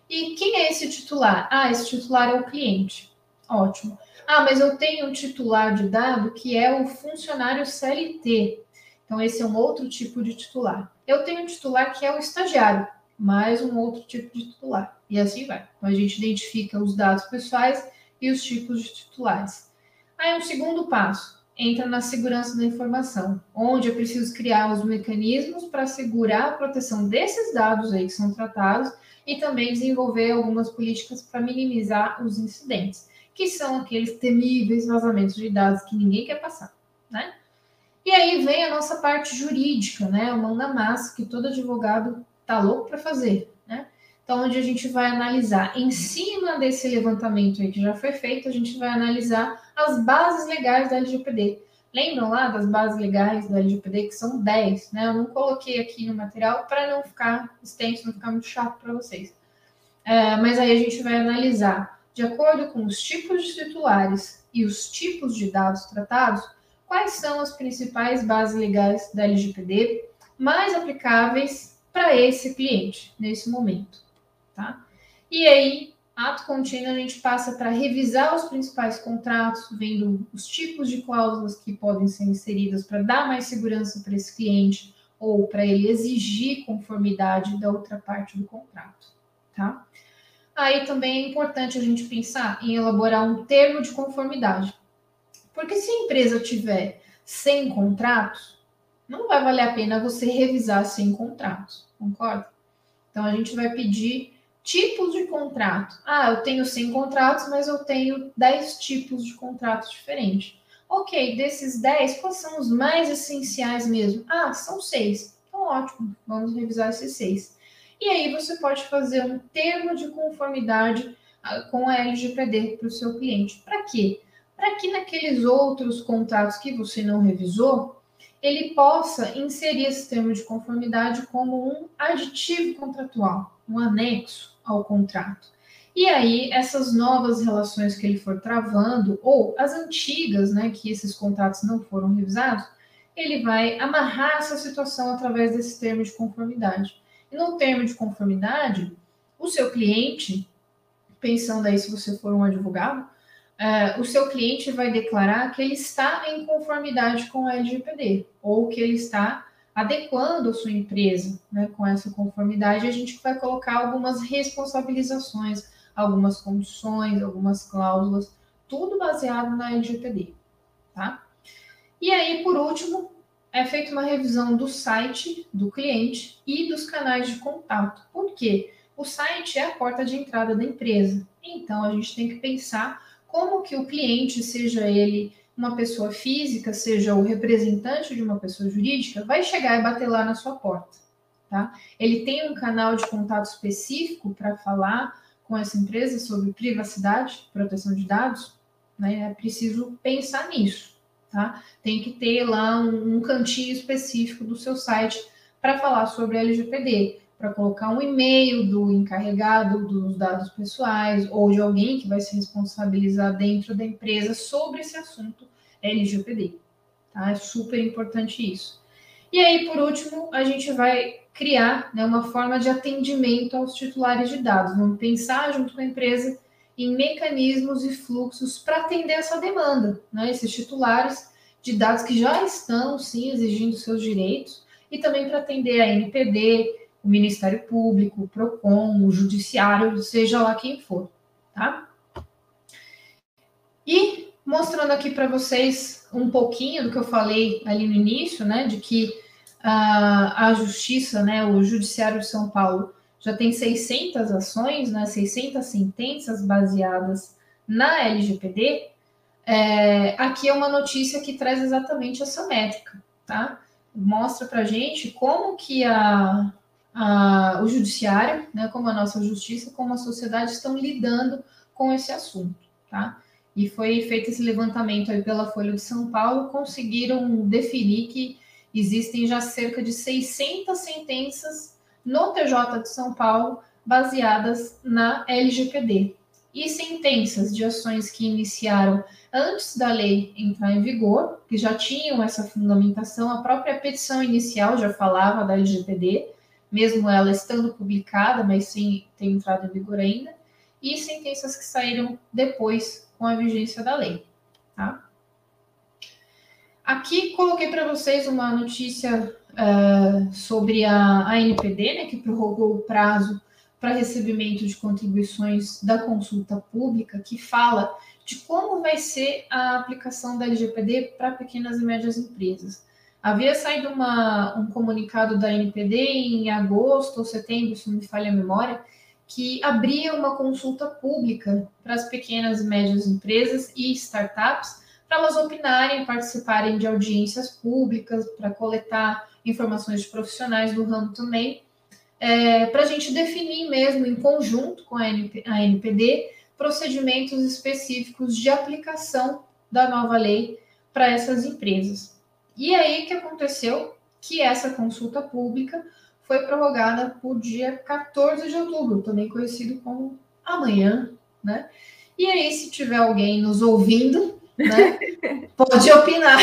E quem é esse titular? Ah, esse titular é o cliente. Ótimo. Ah, mas eu tenho um titular de dado que é o funcionário CLT. Então, esse é um outro tipo de titular. Eu tenho um titular que é o estagiário, mais um outro tipo de titular. E assim vai. Então, a gente identifica os dados pessoais e os tipos de titulares. Aí, um segundo passo entra na segurança da informação, onde é preciso criar os mecanismos para assegurar a proteção desses dados aí que são tratados e também desenvolver algumas políticas para minimizar os incidentes, que são aqueles temíveis vazamentos de dados que ninguém quer passar, né? E aí vem a nossa parte jurídica, né? O mão na massa que todo advogado tá louco para fazer, né? Então, onde a gente vai analisar, em cima desse levantamento aí que já foi feito, a gente vai analisar as bases legais da LGPD. Lembram lá das bases legais da LGPD, que são 10, né? Eu não coloquei aqui no material para não ficar extenso, não ficar muito chato para vocês. É, mas aí a gente vai analisar, de acordo com os tipos de titulares e os tipos de dados tratados, quais são as principais bases legais da LGPD mais aplicáveis para esse cliente nesse momento tá? E aí, ato contínuo, a gente passa para revisar os principais contratos, vendo os tipos de cláusulas que podem ser inseridas para dar mais segurança para esse cliente ou para ele exigir conformidade da outra parte do contrato, tá? Aí também é importante a gente pensar em elaborar um termo de conformidade. Porque se a empresa tiver 100 contratos, não vai valer a pena você revisar sem contratos, concorda? Então a gente vai pedir tipos de contrato. Ah, eu tenho 100 contratos, mas eu tenho 10 tipos de contratos diferentes. Ok, desses 10, quais são os mais essenciais mesmo? Ah, são seis. Então, ótimo, vamos revisar esses seis. E aí você pode fazer um termo de conformidade ah, com a LGPD para o seu cliente. Para quê? Para que naqueles outros contratos que você não revisou, ele possa inserir esse termo de conformidade como um aditivo contratual, um anexo ao contrato. E aí, essas novas relações que ele for travando, ou as antigas, né, que esses contratos não foram revisados, ele vai amarrar essa situação através desse termo de conformidade. E no termo de conformidade, o seu cliente, pensando aí se você for um advogado, uh, o seu cliente vai declarar que ele está em conformidade com a LGPD, ou que ele está adequando a sua empresa né, com essa conformidade. A gente vai colocar algumas responsabilizações algumas condições, algumas cláusulas, tudo baseado na LGPD, tá? E aí, por último, é feita uma revisão do site do cliente e dos canais de contato. Por quê? O site é a porta de entrada da empresa. Então, a gente tem que pensar como que o cliente, seja ele uma pessoa física, seja o representante de uma pessoa jurídica, vai chegar e bater lá na sua porta, tá? Ele tem um canal de contato específico para falar com essa empresa sobre privacidade, proteção de dados, né, é preciso pensar nisso, tá? Tem que ter lá um, um cantinho específico do seu site para falar sobre LGPD, para colocar um e-mail do encarregado dos dados pessoais ou de alguém que vai se responsabilizar dentro da empresa sobre esse assunto LGPD, tá? É super importante isso. E aí, por último, a gente vai criar né, uma forma de atendimento aos titulares de dados. Vamos pensar junto com a empresa em mecanismos e fluxos para atender essa demanda, né, esses titulares de dados que já estão, sim, exigindo seus direitos, e também para atender a NPD, o Ministério Público, o PROCON, o Judiciário, seja lá quem for, tá? E mostrando aqui para vocês um pouquinho do que eu falei ali no início, né, de que a, a Justiça, né, o Judiciário de São Paulo, já tem 600 ações, né, 600 sentenças baseadas na LGPD. É, aqui é uma notícia que traz exatamente essa métrica, tá? Mostra para gente como que a, a, o judiciário, né, como a nossa justiça, como a sociedade estão lidando com esse assunto, tá? E foi feito esse levantamento aí pela Folha de São Paulo, conseguiram definir que Existem já cerca de 600 sentenças no TJ de São Paulo baseadas na LGPD e sentenças de ações que iniciaram antes da lei entrar em vigor, que já tinham essa fundamentação, a própria petição inicial já falava da LGPD, mesmo ela estando publicada, mas sem ter entrado em vigor ainda, e sentenças que saíram depois com a vigência da lei, tá? Aqui coloquei para vocês uma notícia uh, sobre a ANPD, né, que prorrogou o prazo para recebimento de contribuições da consulta pública, que fala de como vai ser a aplicação da LGPD para pequenas e médias empresas. Havia saído uma, um comunicado da ANPD em agosto ou setembro, se não me falha a memória, que abria uma consulta pública para as pequenas e médias empresas e startups para elas opinarem, participarem de audiências públicas, para coletar informações de profissionais do ramo também, é, para a gente definir mesmo em conjunto com a, NP, a NPD procedimentos específicos de aplicação da nova lei para essas empresas. E aí que aconteceu que essa consulta pública foi prorrogada por dia 14 de outubro, também conhecido como amanhã, né? E aí, se tiver alguém nos ouvindo né? Pode opinar.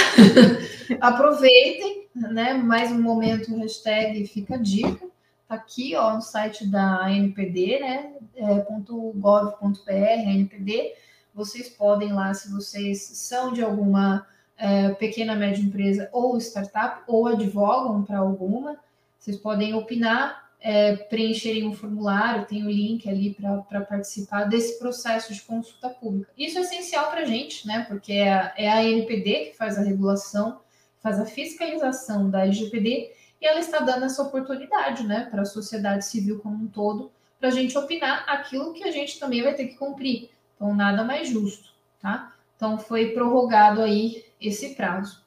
Aproveitem, né? Mais um momento, hashtag fica dica. Tá aqui, ó, no site da NPD, né? É, .gov.br, NPD. Vocês podem lá, se vocês são de alguma é, pequena, média empresa ou startup, ou advogam para alguma, vocês podem opinar é, preencherem um formulário, tem o um link ali para participar desse processo de consulta pública. Isso é essencial para a gente, né? Porque é a, é a NPD que faz a regulação, faz a fiscalização da LGPD e ela está dando essa oportunidade, né, para a sociedade civil como um todo, para a gente opinar aquilo que a gente também vai ter que cumprir. Então, nada mais justo, tá? Então, foi prorrogado aí esse prazo.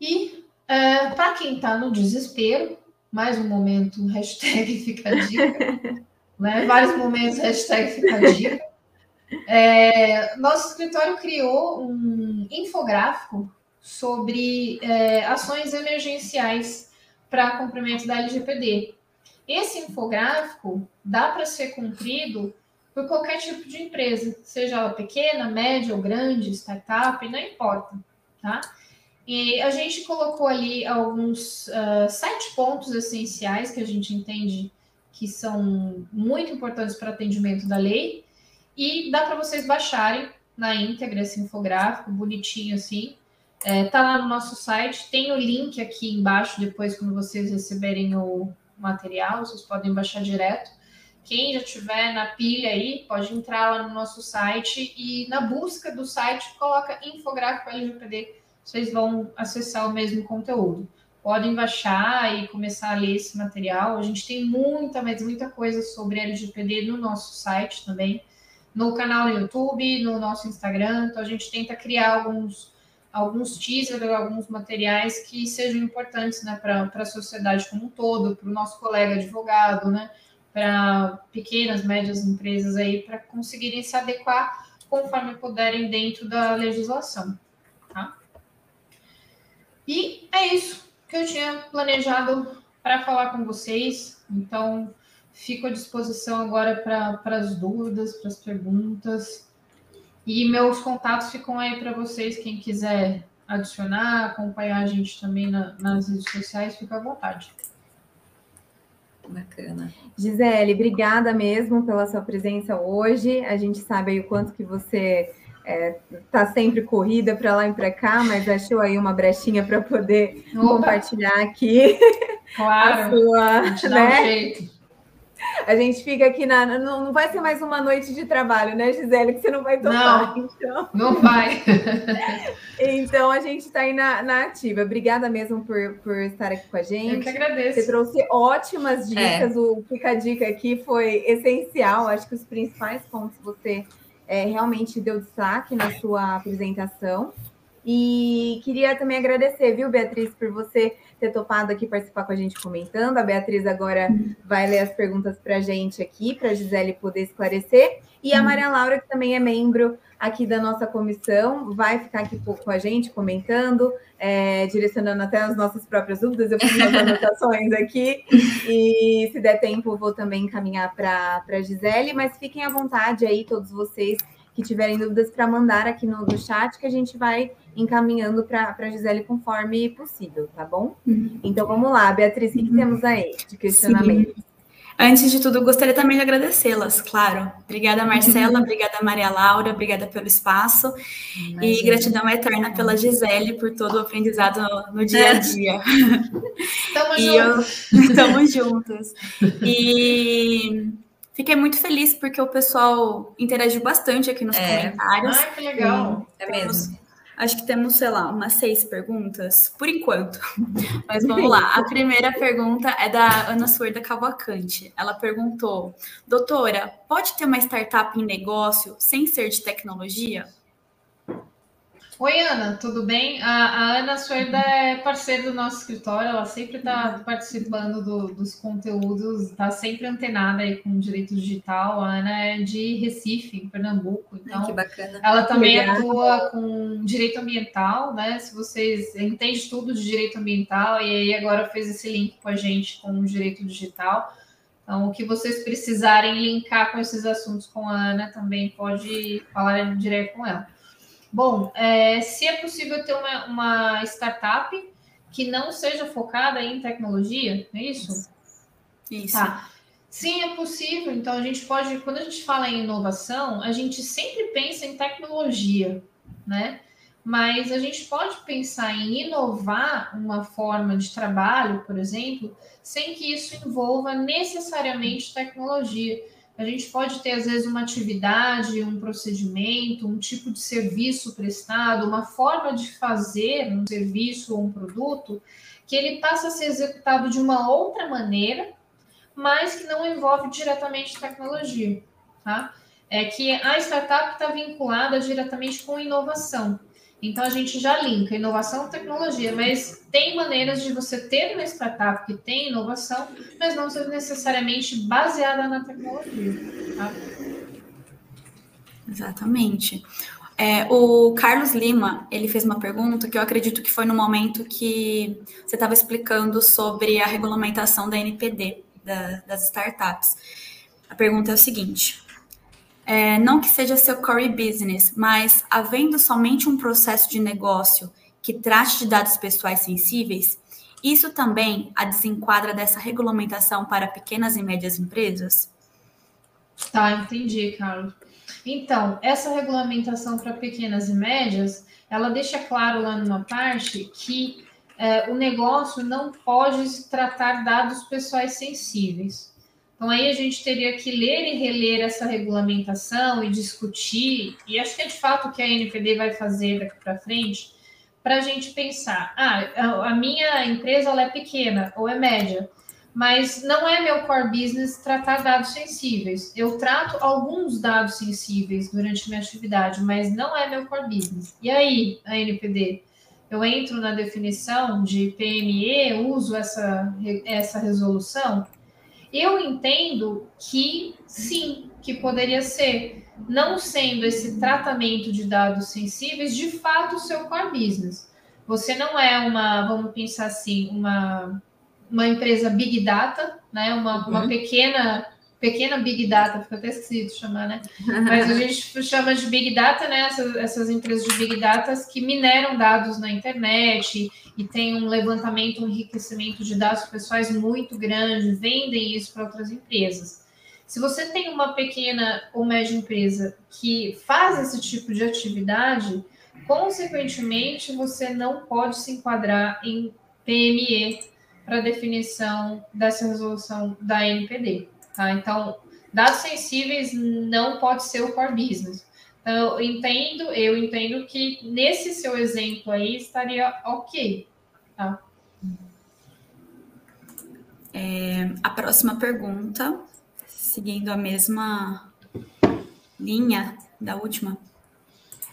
E é, para quem está no desespero, mais um momento, hashtag fica dica, né? Vários momentos, hashtag fica dica. É, nosso escritório criou um infográfico sobre é, ações emergenciais para cumprimento da LGPD. Esse infográfico dá para ser cumprido por qualquer tipo de empresa, seja ela pequena, média ou grande, startup, não importa, tá? E a gente colocou ali alguns uh, sete pontos essenciais que a gente entende que são muito importantes para atendimento da lei e dá para vocês baixarem na íntegra esse infográfico, bonitinho assim. É, tá lá no nosso site, tem o link aqui embaixo depois quando vocês receberem o material, vocês podem baixar direto. Quem já tiver na pilha aí, pode entrar lá no nosso site e na busca do site coloca infográfico LGPD, vocês vão acessar o mesmo conteúdo. Podem baixar e começar a ler esse material. A gente tem muita, mas muita coisa sobre LGPD no nosso site também no canal no YouTube, no nosso Instagram. Então a gente tenta criar alguns alguns teasers, alguns materiais que sejam importantes né, para a sociedade como um todo, para o nosso colega advogado, né, para pequenas, médias empresas aí, para conseguirem se adequar conforme puderem dentro da legislação. Tá? E é isso que eu tinha planejado para falar com vocês. Então, Fico à disposição agora para as dúvidas, para as perguntas. E meus contatos ficam aí para vocês, quem quiser adicionar, acompanhar a gente também na, nas redes sociais, fica à vontade. Bacana. Gisele, obrigada mesmo pela sua presença hoje. A gente sabe aí o quanto que você está é, tá sempre corrida para lá e para cá, mas achou aí uma brechinha para poder Opa. compartilhar aqui. Claro, a sua, a gente dá né? um jeito. A gente fica aqui na. Não, não vai ser mais uma noite de trabalho, né, Gisele? Que você não vai tomar. Não, então. não vai. então a gente está aí na, na, ativa. Obrigada mesmo por, por estar aqui com a gente. Eu que agradeço. Você trouxe ótimas dicas. É. O Fica a Dica aqui foi essencial. Acho que os principais pontos você é, realmente deu destaque na sua apresentação. E queria também agradecer, viu, Beatriz, por você ter topado aqui participar com a gente comentando. A Beatriz agora vai ler as perguntas para a gente aqui, para a Gisele poder esclarecer. E a Maria Laura, que também é membro aqui da nossa comissão, vai ficar aqui com a gente comentando, é, direcionando até as nossas próprias dúvidas. Eu fiz umas anotações aqui e, se der tempo, vou também encaminhar para a Gisele. Mas fiquem à vontade aí, todos vocês que tiverem dúvidas, para mandar aqui no, no chat, que a gente vai encaminhando para a Gisele conforme possível, tá bom? Uhum. Então vamos lá, Beatriz, o que, que temos aí de questionamento? Sim. Antes de tudo, gostaria também de agradecê-las, claro. Obrigada, Marcela, obrigada, Maria Laura, obrigada pelo espaço. Imagina. E gratidão eterna pela Gisele por todo o aprendizado no, no dia a dia. Estamos juntos. Estamos juntos. E fiquei muito feliz porque o pessoal interagiu bastante aqui nos é. comentários. Ai, que legal. É mesmo. Acho que temos, sei lá, umas seis perguntas, por enquanto. Mas vamos lá. A primeira pergunta é da Ana Suerda Cavalcante. Ela perguntou: Doutora, pode ter uma startup em negócio sem ser de tecnologia? Oi, Ana, tudo bem? A, a Ana Suerda é parceira do nosso escritório, ela sempre está participando do, dos conteúdos, está sempre antenada aí com direito digital. A Ana é de Recife, em Pernambuco, então que bacana. ela também atua com direito ambiental, né? Se vocês entendem tudo de direito ambiental, e aí agora fez esse link com a gente com o direito digital. Então, o que vocês precisarem linkar com esses assuntos com a Ana, também pode falar direto com ela. Bom, é, se é possível ter uma, uma startup que não seja focada em tecnologia, é isso? Isso. Tá. Sim, é possível. Então, a gente pode, quando a gente fala em inovação, a gente sempre pensa em tecnologia, né? Mas a gente pode pensar em inovar uma forma de trabalho, por exemplo, sem que isso envolva necessariamente tecnologia. A gente pode ter, às vezes, uma atividade, um procedimento, um tipo de serviço prestado, uma forma de fazer um serviço ou um produto, que ele passa a ser executado de uma outra maneira, mas que não envolve diretamente tecnologia. Tá? É que a startup está vinculada diretamente com inovação. Então a gente já linka inovação com tecnologia, mas tem maneiras de você ter uma startup que tem inovação, mas não ser necessariamente baseada na tecnologia. Tá? Exatamente. É, o Carlos Lima, ele fez uma pergunta que eu acredito que foi no momento que você estava explicando sobre a regulamentação da NPD, da, das startups. A pergunta é o seguinte: é, não que seja seu core business, mas havendo somente um processo de negócio que trate de dados pessoais sensíveis, isso também a desenquadra dessa regulamentação para pequenas e médias empresas? Tá, entendi, Carlos. Então, essa regulamentação para pequenas e médias, ela deixa claro lá numa parte que é, o negócio não pode tratar dados pessoais sensíveis. Então, aí a gente teria que ler e reler essa regulamentação e discutir, e acho que é de fato o que a NPD vai fazer daqui para frente, para a gente pensar: ah, a minha empresa ela é pequena ou é média, mas não é meu core business tratar dados sensíveis. Eu trato alguns dados sensíveis durante minha atividade, mas não é meu core business. E aí, a NPD? Eu entro na definição de PME, uso essa, essa resolução? Eu entendo que sim, que poderia ser, não sendo esse tratamento de dados sensíveis de fato o seu core business. Você não é uma, vamos pensar assim, uma, uma empresa big data, né? Uma, uhum. uma pequena pequena big data, fica até esquisito chamar, né? Mas a gente chama de big data, né? Essas, essas, empresas de big data que mineram dados na internet e tem um levantamento, um enriquecimento de dados pessoais muito grande, vendem isso para outras empresas. Se você tem uma pequena ou média empresa que faz esse tipo de atividade, consequentemente você não pode se enquadrar em PME para definição dessa resolução da NPD. Tá? Então, dados sensíveis não pode ser o core business. Então, eu entendo, eu entendo que nesse seu exemplo aí estaria ok. Tá? É, a próxima pergunta, seguindo a mesma linha da última,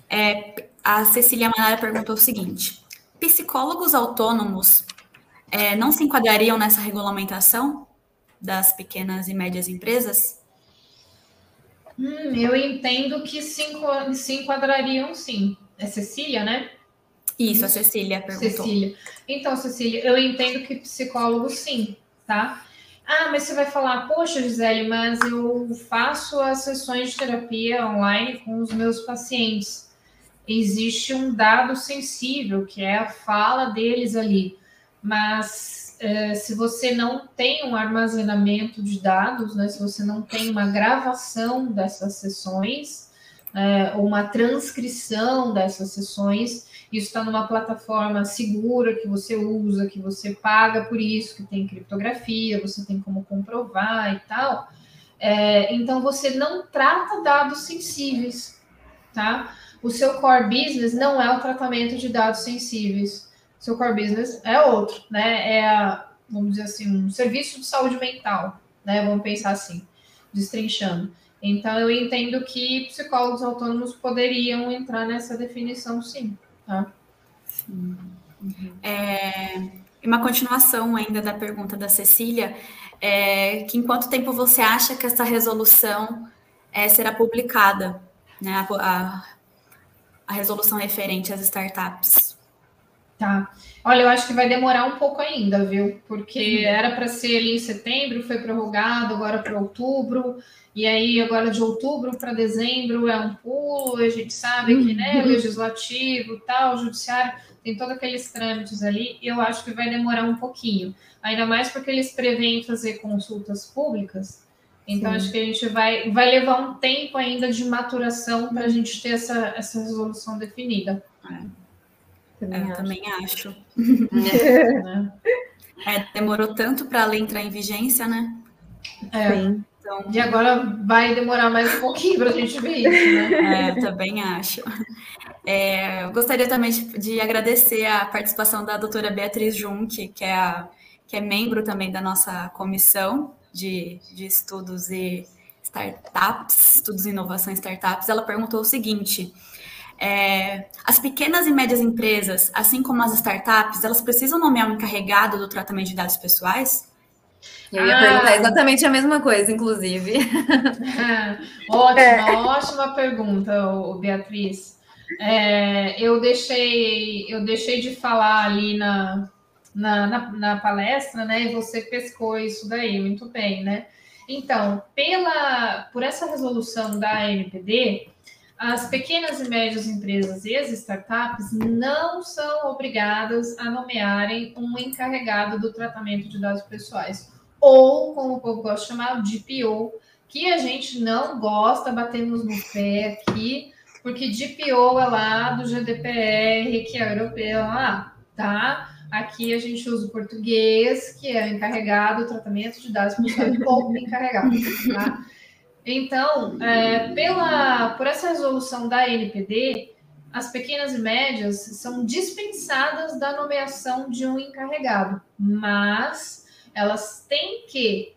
é, a Cecília Manara perguntou o seguinte: psicólogos autônomos é, não se enquadrariam nessa regulamentação? Das pequenas e médias empresas? Hum, eu entendo que se, se enquadrariam sim. É Cecília, né? Isso, a Cecília perguntou. Cecília. Então, Cecília, eu entendo que psicólogo sim, tá? Ah, mas você vai falar, poxa, Gisele, mas eu faço as sessões de terapia online com os meus pacientes. Existe um dado sensível, que é a fala deles ali. Mas é, se você não tem um armazenamento de dados, né, se você não tem uma gravação dessas sessões, é, uma transcrição dessas sessões, isso está numa plataforma segura que você usa, que você paga por isso, que tem criptografia, você tem como comprovar e tal. É, então você não trata dados sensíveis, tá? O seu core business não é o tratamento de dados sensíveis seu core business é outro, né? É, vamos dizer assim, um serviço de saúde mental, né? Vamos pensar assim, destrinchando. Então, eu entendo que psicólogos autônomos poderiam entrar nessa definição, sim. Tá? Sim. É, uma continuação ainda da pergunta da Cecília, é que em quanto tempo você acha que essa resolução é, será publicada, né? A, a, a resolução referente às startups? Tá. Olha, eu acho que vai demorar um pouco ainda, viu? Porque era para ser ali em setembro, foi prorrogado agora para outubro, e aí agora de outubro para dezembro é um pulo, a gente sabe que, né, uhum. legislativo, tal, judiciário, tem todos aqueles trâmites ali, eu acho que vai demorar um pouquinho. Ainda mais porque eles preveem fazer consultas públicas, então Sim. acho que a gente vai, vai levar um tempo ainda de maturação para a gente ter essa, essa resolução definida. É. Também eu acho. também acho. É. é, demorou tanto para a lei entrar em vigência, né? É. Sim. Então... E agora vai demorar mais um pouquinho para a gente ver isso, né? É, eu também acho. É, eu gostaria também de, de, agradecer a participação da doutora Beatriz Junk, que é, a, que é membro também da nossa comissão de, de estudos e startups, estudos e inovação em startups. Ela perguntou o seguinte: é, as pequenas e médias empresas, assim como as startups, elas precisam nomear um encarregado do tratamento de dados pessoais? Eu ia ah, perguntar exatamente a mesma coisa, inclusive. ótima, é. ótima pergunta, Beatriz. É, eu deixei eu deixei de falar ali na, na, na, na, palestra, né? E você pescou isso daí, muito bem, né? Então, pela, por essa resolução da NPD, as pequenas e médias empresas e as startups não são obrigadas a nomearem um encarregado do tratamento de dados pessoais ou, como o povo gosta de chamar, DPO, que a gente não gosta, batemos no pé aqui, porque DPO é lá do GDPR, que é europeu, lá, tá? Aqui a gente usa o português, que é encarregado do tratamento de dados pessoais ou encarregado, tá? Então, é, pela, por essa resolução da NPD, as pequenas e médias são dispensadas da nomeação de um encarregado, mas elas têm que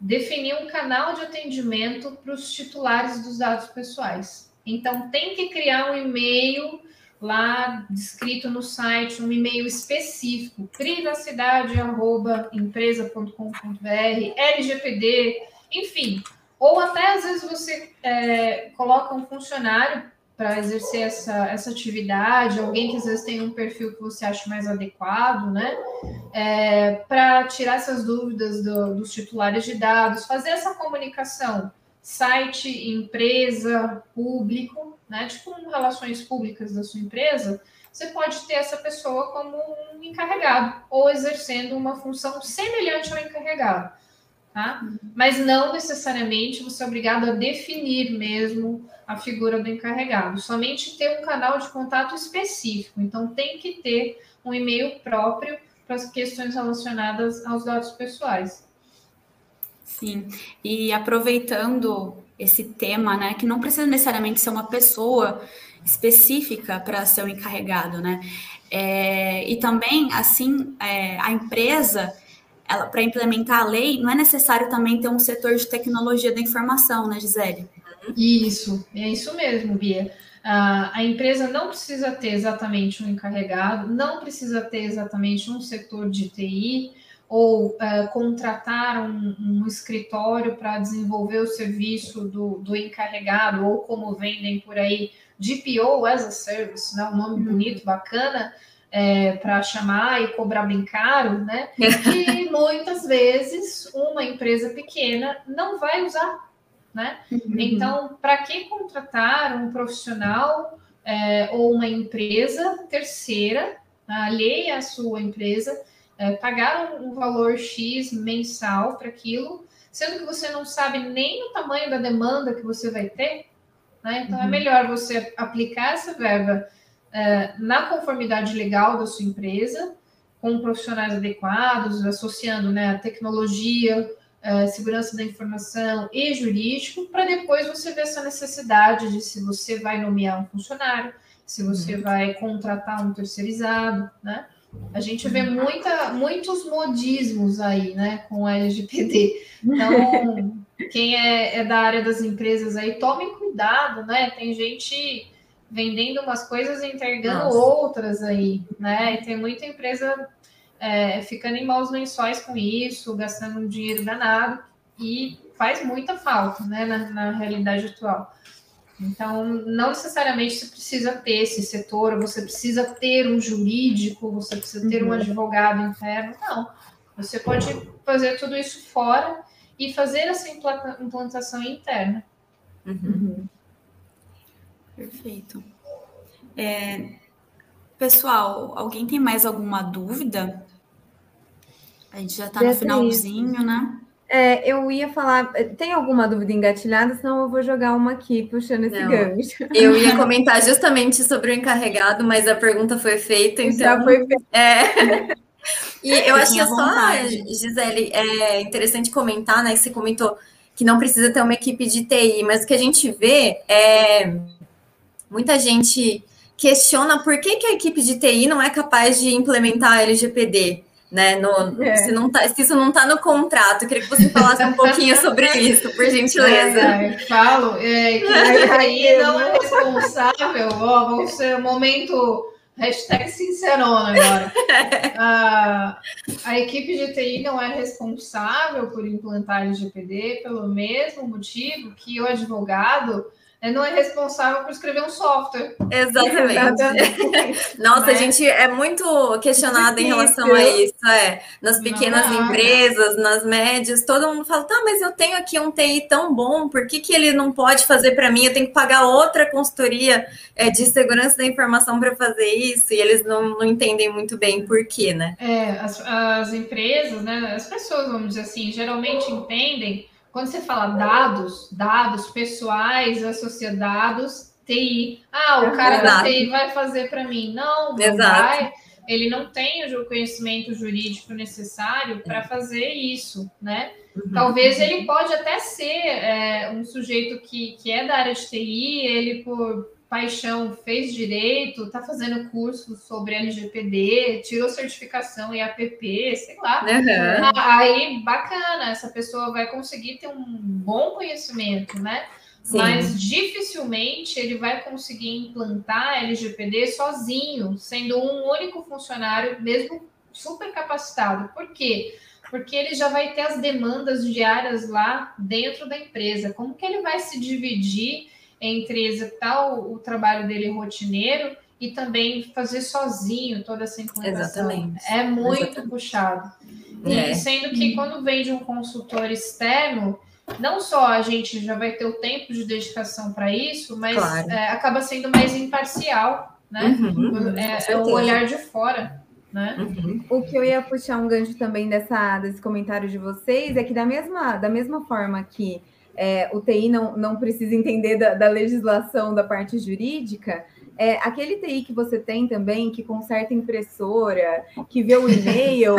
definir um canal de atendimento para os titulares dos dados pessoais. Então, tem que criar um e-mail lá descrito no site, um e-mail específico, privacidade.empresa.com.br, LGPD, enfim. Ou até às vezes você é, coloca um funcionário para exercer essa, essa atividade, alguém que às vezes tem um perfil que você acha mais adequado, né? É, para tirar essas dúvidas do, dos titulares de dados, fazer essa comunicação site, empresa, público, né? Tipo relações públicas da sua empresa, você pode ter essa pessoa como um encarregado ou exercendo uma função semelhante ao encarregado, tá? Uhum. Mas não necessariamente você é obrigado a definir mesmo a figura do encarregado, somente ter um canal de contato específico. Então, tem que ter um e-mail próprio para as questões relacionadas aos dados pessoais. Sim, e aproveitando esse tema, né, que não precisa necessariamente ser uma pessoa específica para ser o encarregado, né? É, e também, assim, é, a empresa, para implementar a lei, não é necessário também ter um setor de tecnologia da informação, né, Gisele? Isso, é isso mesmo, Bia. a empresa não precisa ter exatamente um encarregado, não precisa ter exatamente um setor de TI ou uh, contratar um, um escritório para desenvolver o serviço do, do, encarregado, ou como vendem por aí, DPO as a Service, né? um nome uhum. bonito, bacana, é, para chamar e cobrar bem caro, né? E muitas vezes uma empresa pequena não vai usar né? Uhum. Então, para que contratar um profissional é, ou uma empresa terceira, alheia à sua empresa, é, pagar um, um valor X mensal para aquilo, sendo que você não sabe nem o tamanho da demanda que você vai ter, né? Então, é uhum. é melhor você aplicar essa verba é, na conformidade legal da sua empresa, com profissionais adequados, associando né, a tecnologia uh, segurança da informação e jurídico, para depois você ver essa necessidade de se você vai nomear um funcionário, se você uhum. vai contratar um terceirizado, né? A gente vê muita, muitos modismos aí, né, com o LGPD. Então, quem é, é, da área das empresas aí, tomem cuidado, né? Tem gente vendendo umas coisas e entregando Nossa. outras aí, né? E tem muita empresa é, ficando em maus lençóis com isso, gastando um dinheiro danado e faz muita falta né, na, na realidade atual. Então, não necessariamente você precisa ter esse setor, você precisa ter um jurídico, você precisa ter um uhum. advogado interno, não. Você pode fazer tudo isso fora e fazer essa implantação interna. Uhum. Perfeito. É, pessoal, alguém tem mais alguma dúvida? A gente já está no finalzinho, né? É, eu ia falar, tem alguma dúvida engatilhada, senão eu vou jogar uma aqui, puxando esse Não, gancho. Eu ia comentar justamente sobre o encarregado, mas a pergunta foi feita, então. Já foi feita. É. E eu acho que só, Gisele, é interessante comentar, né? Que você comentou que não precisa ter uma equipe de TI, mas o que a gente vê é muita gente questiona por que, que a equipe de TI não é capaz de implementar a LGPD né? No, é. se, não tá, se isso não está no contrato, eu queria que você falasse um pouquinho sobre isso, por gentileza. É, falo, é, que aí não é responsável, ó, vamos ser um momento hashtag sincerona agora. a, a equipe de TI não é responsável por implantar LGPD pelo mesmo motivo que o advogado não é responsável por escrever um software. Exatamente. Nossa, a né? gente é muito questionado em relação a isso. É. Nas pequenas não, empresas, nas médias, todo mundo fala: tá, mas eu tenho aqui um TI tão bom, por que, que ele não pode fazer para mim? Eu tenho que pagar outra consultoria é, de segurança da informação para fazer isso, e eles não, não entendem muito bem por quê, né? É, as, as empresas, né, as pessoas, vamos dizer assim, geralmente entendem quando você fala dados, dados pessoais associados TI. Ah, o cara Exato. da TI vai fazer para mim. Não, não Exato. vai. Ele não tem o conhecimento jurídico necessário para fazer isso, né? Uhum. Talvez ele pode até ser é, um sujeito que, que é da área de TI, ele por paixão fez direito, está fazendo curso sobre LGPD, tirou certificação em APP, sei lá. Uhum. Aí, bacana, essa pessoa vai conseguir ter um bom conhecimento, né? Sim. Mas dificilmente ele vai conseguir implantar LGPD sozinho, sendo um único funcionário, mesmo super capacitado. Por quê? Porque ele já vai ter as demandas diárias lá dentro da empresa. Como que ele vai se dividir entre executar o, o, trabalho dele rotineiro e também fazer sozinho toda essa implementação. Exatamente. É muito Exatamente. puxado. É. E sendo que quando vem de um consultor externo, não só a gente já vai ter o tempo de dedicação para isso, mas claro. é, acaba sendo mais imparcial, né? Uhum, é, é o olhar de fora. Né? Uhum. O que eu ia puxar um gancho também dessa, desse comentário de vocês é que da mesma, da mesma forma que é, o TI não, não precisa entender da, da legislação da parte jurídica, é, aquele TI que você tem também, que conserta impressora, que vê o e-mail,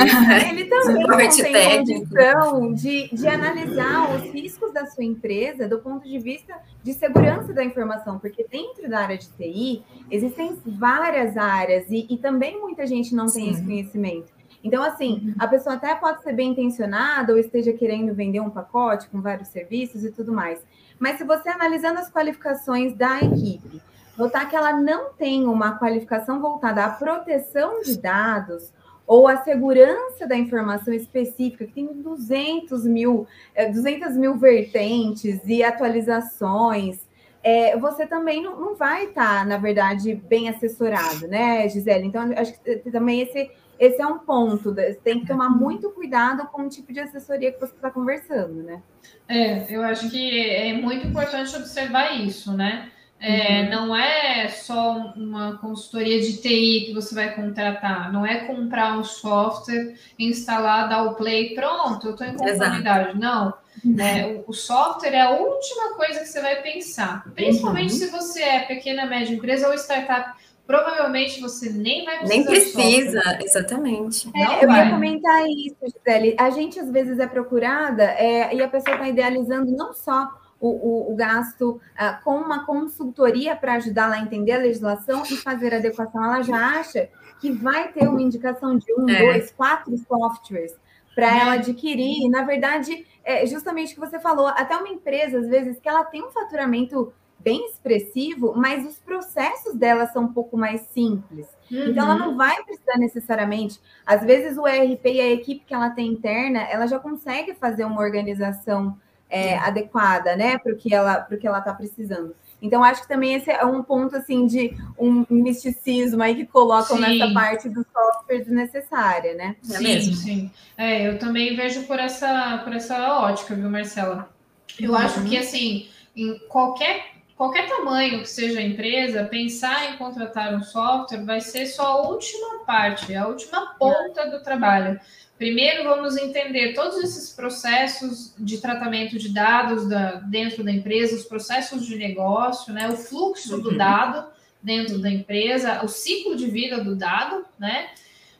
ele também não tem condição de, de analisar os riscos da sua empresa do ponto de vista de segurança da informação, porque dentro da área de TI existem várias áreas e, e também muita gente não Sim. tem esse conhecimento. Então, assim, uhum. a pessoa até pode ser bem intencionada ou esteja querendo vender um pacote com vários serviços e tudo mais. Mas se você analisando as qualificações da equipe, notar que ela não tem uma qualificação voltada à proteção de dados ou à segurança da informação específica, que tem 200 mil, 200 é, mil vertentes e atualizações, é, você também não, não vai estar, tá, na verdade, bem assessorado, né, Gisele? Então, acho que também esse esse é um ponto. Você tem que tomar muito cuidado com o tipo de assessoria que você está conversando, né? É, eu acho que é muito importante observar isso, né? É, uhum. Não é só uma consultoria de TI que você vai contratar, não é comprar um software, instalar, dar o play, pronto, eu estou em conformidade. Não. Uhum. É, o, o, software é a última coisa que você vai pensar, principalmente uhum. se você é pequena, média empresa ou startup provavelmente você nem vai precisar. Nem precisa, exatamente. É, eu vai. ia comentar isso, Gisele. A gente às vezes é procurada é, e a pessoa está idealizando não só o, o, o gasto uh, com uma consultoria para ajudá-la a entender a legislação e fazer a adequação, ela já acha que vai ter uma indicação de um, é. dois, quatro softwares para é. ela adquirir. E, na verdade, é justamente o que você falou, até uma empresa, às vezes, que ela tem um faturamento bem expressivo, mas os processos dela são um pouco mais simples. Uhum. Então, ela não vai precisar necessariamente. Às vezes, o ERP e a equipe que ela tem interna, ela já consegue fazer uma organização é, adequada, né, para o que ela para que ela está precisando. Então, acho que também esse é um ponto assim de um misticismo aí que colocam sim. nessa parte do software desnecessária, né? É sim, mesmo? sim. É, eu também vejo por essa por essa ótica, viu, Marcela? Eu uhum. acho que assim, em qualquer qualquer tamanho que seja a empresa, pensar em contratar um software vai ser só a última parte, a última ponta do trabalho. Primeiro, vamos entender todos esses processos de tratamento de dados da, dentro da empresa, os processos de negócio, né, o fluxo uhum. do dado dentro da empresa, o ciclo de vida do dado, né?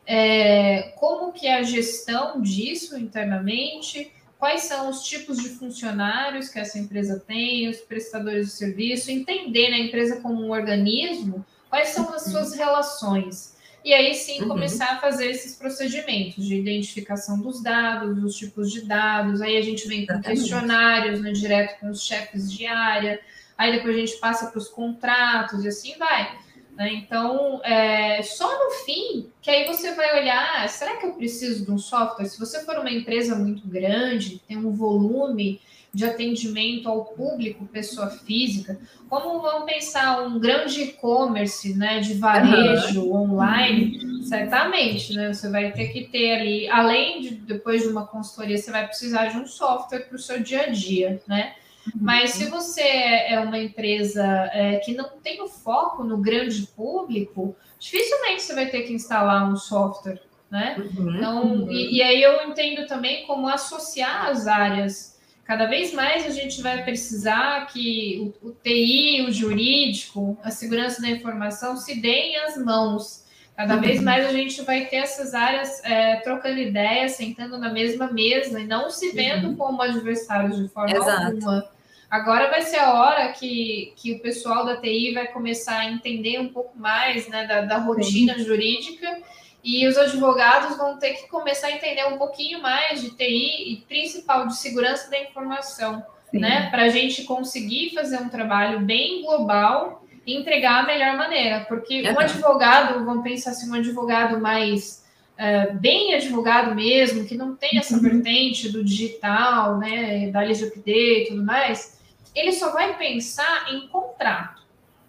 É, como que é a gestão disso internamente, quais são os tipos de funcionários que essa empresa tem, os prestadores de serviço, entender na empresa como um organismo, quais são as suas relações. E aí sim uhum. começar a fazer esses procedimentos de identificação dos dados, dos tipos de dados. Aí a gente vem com questionários, né, direto com os chefes de área. Aí depois a gente passa para os contratos e assim vai. Né? Então, é, só no fim, que aí você vai olhar, ah, será que eu preciso de um software? Se você for uma empresa muito grande, tem um volume de atendimento ao público, pessoa física, como vamos pensar um grande e-commerce, né, de varejo uhum. online, certamente, né, você vai ter que ter ali, além de depois de uma consultoria, você vai precisar de um software para o seu dia a dia, né? Mas se você é uma empresa é, que não tem o foco no grande público, dificilmente você vai ter que instalar um software, né? Uhum, então, uhum. E, e, aí eu entendo também como associar as áreas. Cada vez mais a gente vai precisar que o, o TI, o jurídico, a segurança da informação se deem as mãos. Cada uhum. vez mais a gente vai ter essas áreas é, trocando ideias, sentando na mesma mesa e não se vendo uhum. como adversários de forma Exato. alguma. Agora vai ser a hora que, que o pessoal da TI vai começar a entender um pouco mais né, da, da rotina Sim. jurídica e os advogados vão ter que começar a entender um pouquinho mais de TI e principal de segurança da informação, Sim. né? Para a gente conseguir fazer um trabalho bem global e entregar a melhor maneira. Porque um advogado, vamos pensar assim, um advogado mais uh, bem advogado mesmo, que não tem essa uhum. vertente do digital, né? Da LGPD e tudo mais ele só vai pensar em contrato.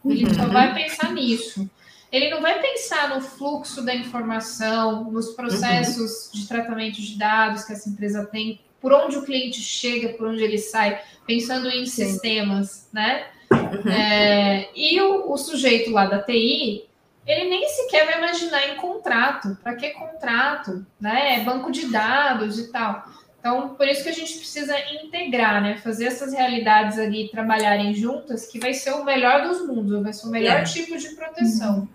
Ele uhum. só vai pensar nisso. Ele não vai pensar no fluxo da informação, nos processos uhum. de tratamento de dados que essa empresa tem, por onde o cliente chega, por onde ele sai, pensando em Sim. sistemas, né? Uhum. É, e o, o, sujeito lá da TI, ele nem sequer vai imaginar em contrato. Para que contrato? Né? Banco de dados e tal. Então, por isso que a gente precisa integrar, né? Fazer essas realidades ali trabalharem juntas, que vai ser o melhor dos mundos, vai ser o melhor é. tipo de proteção.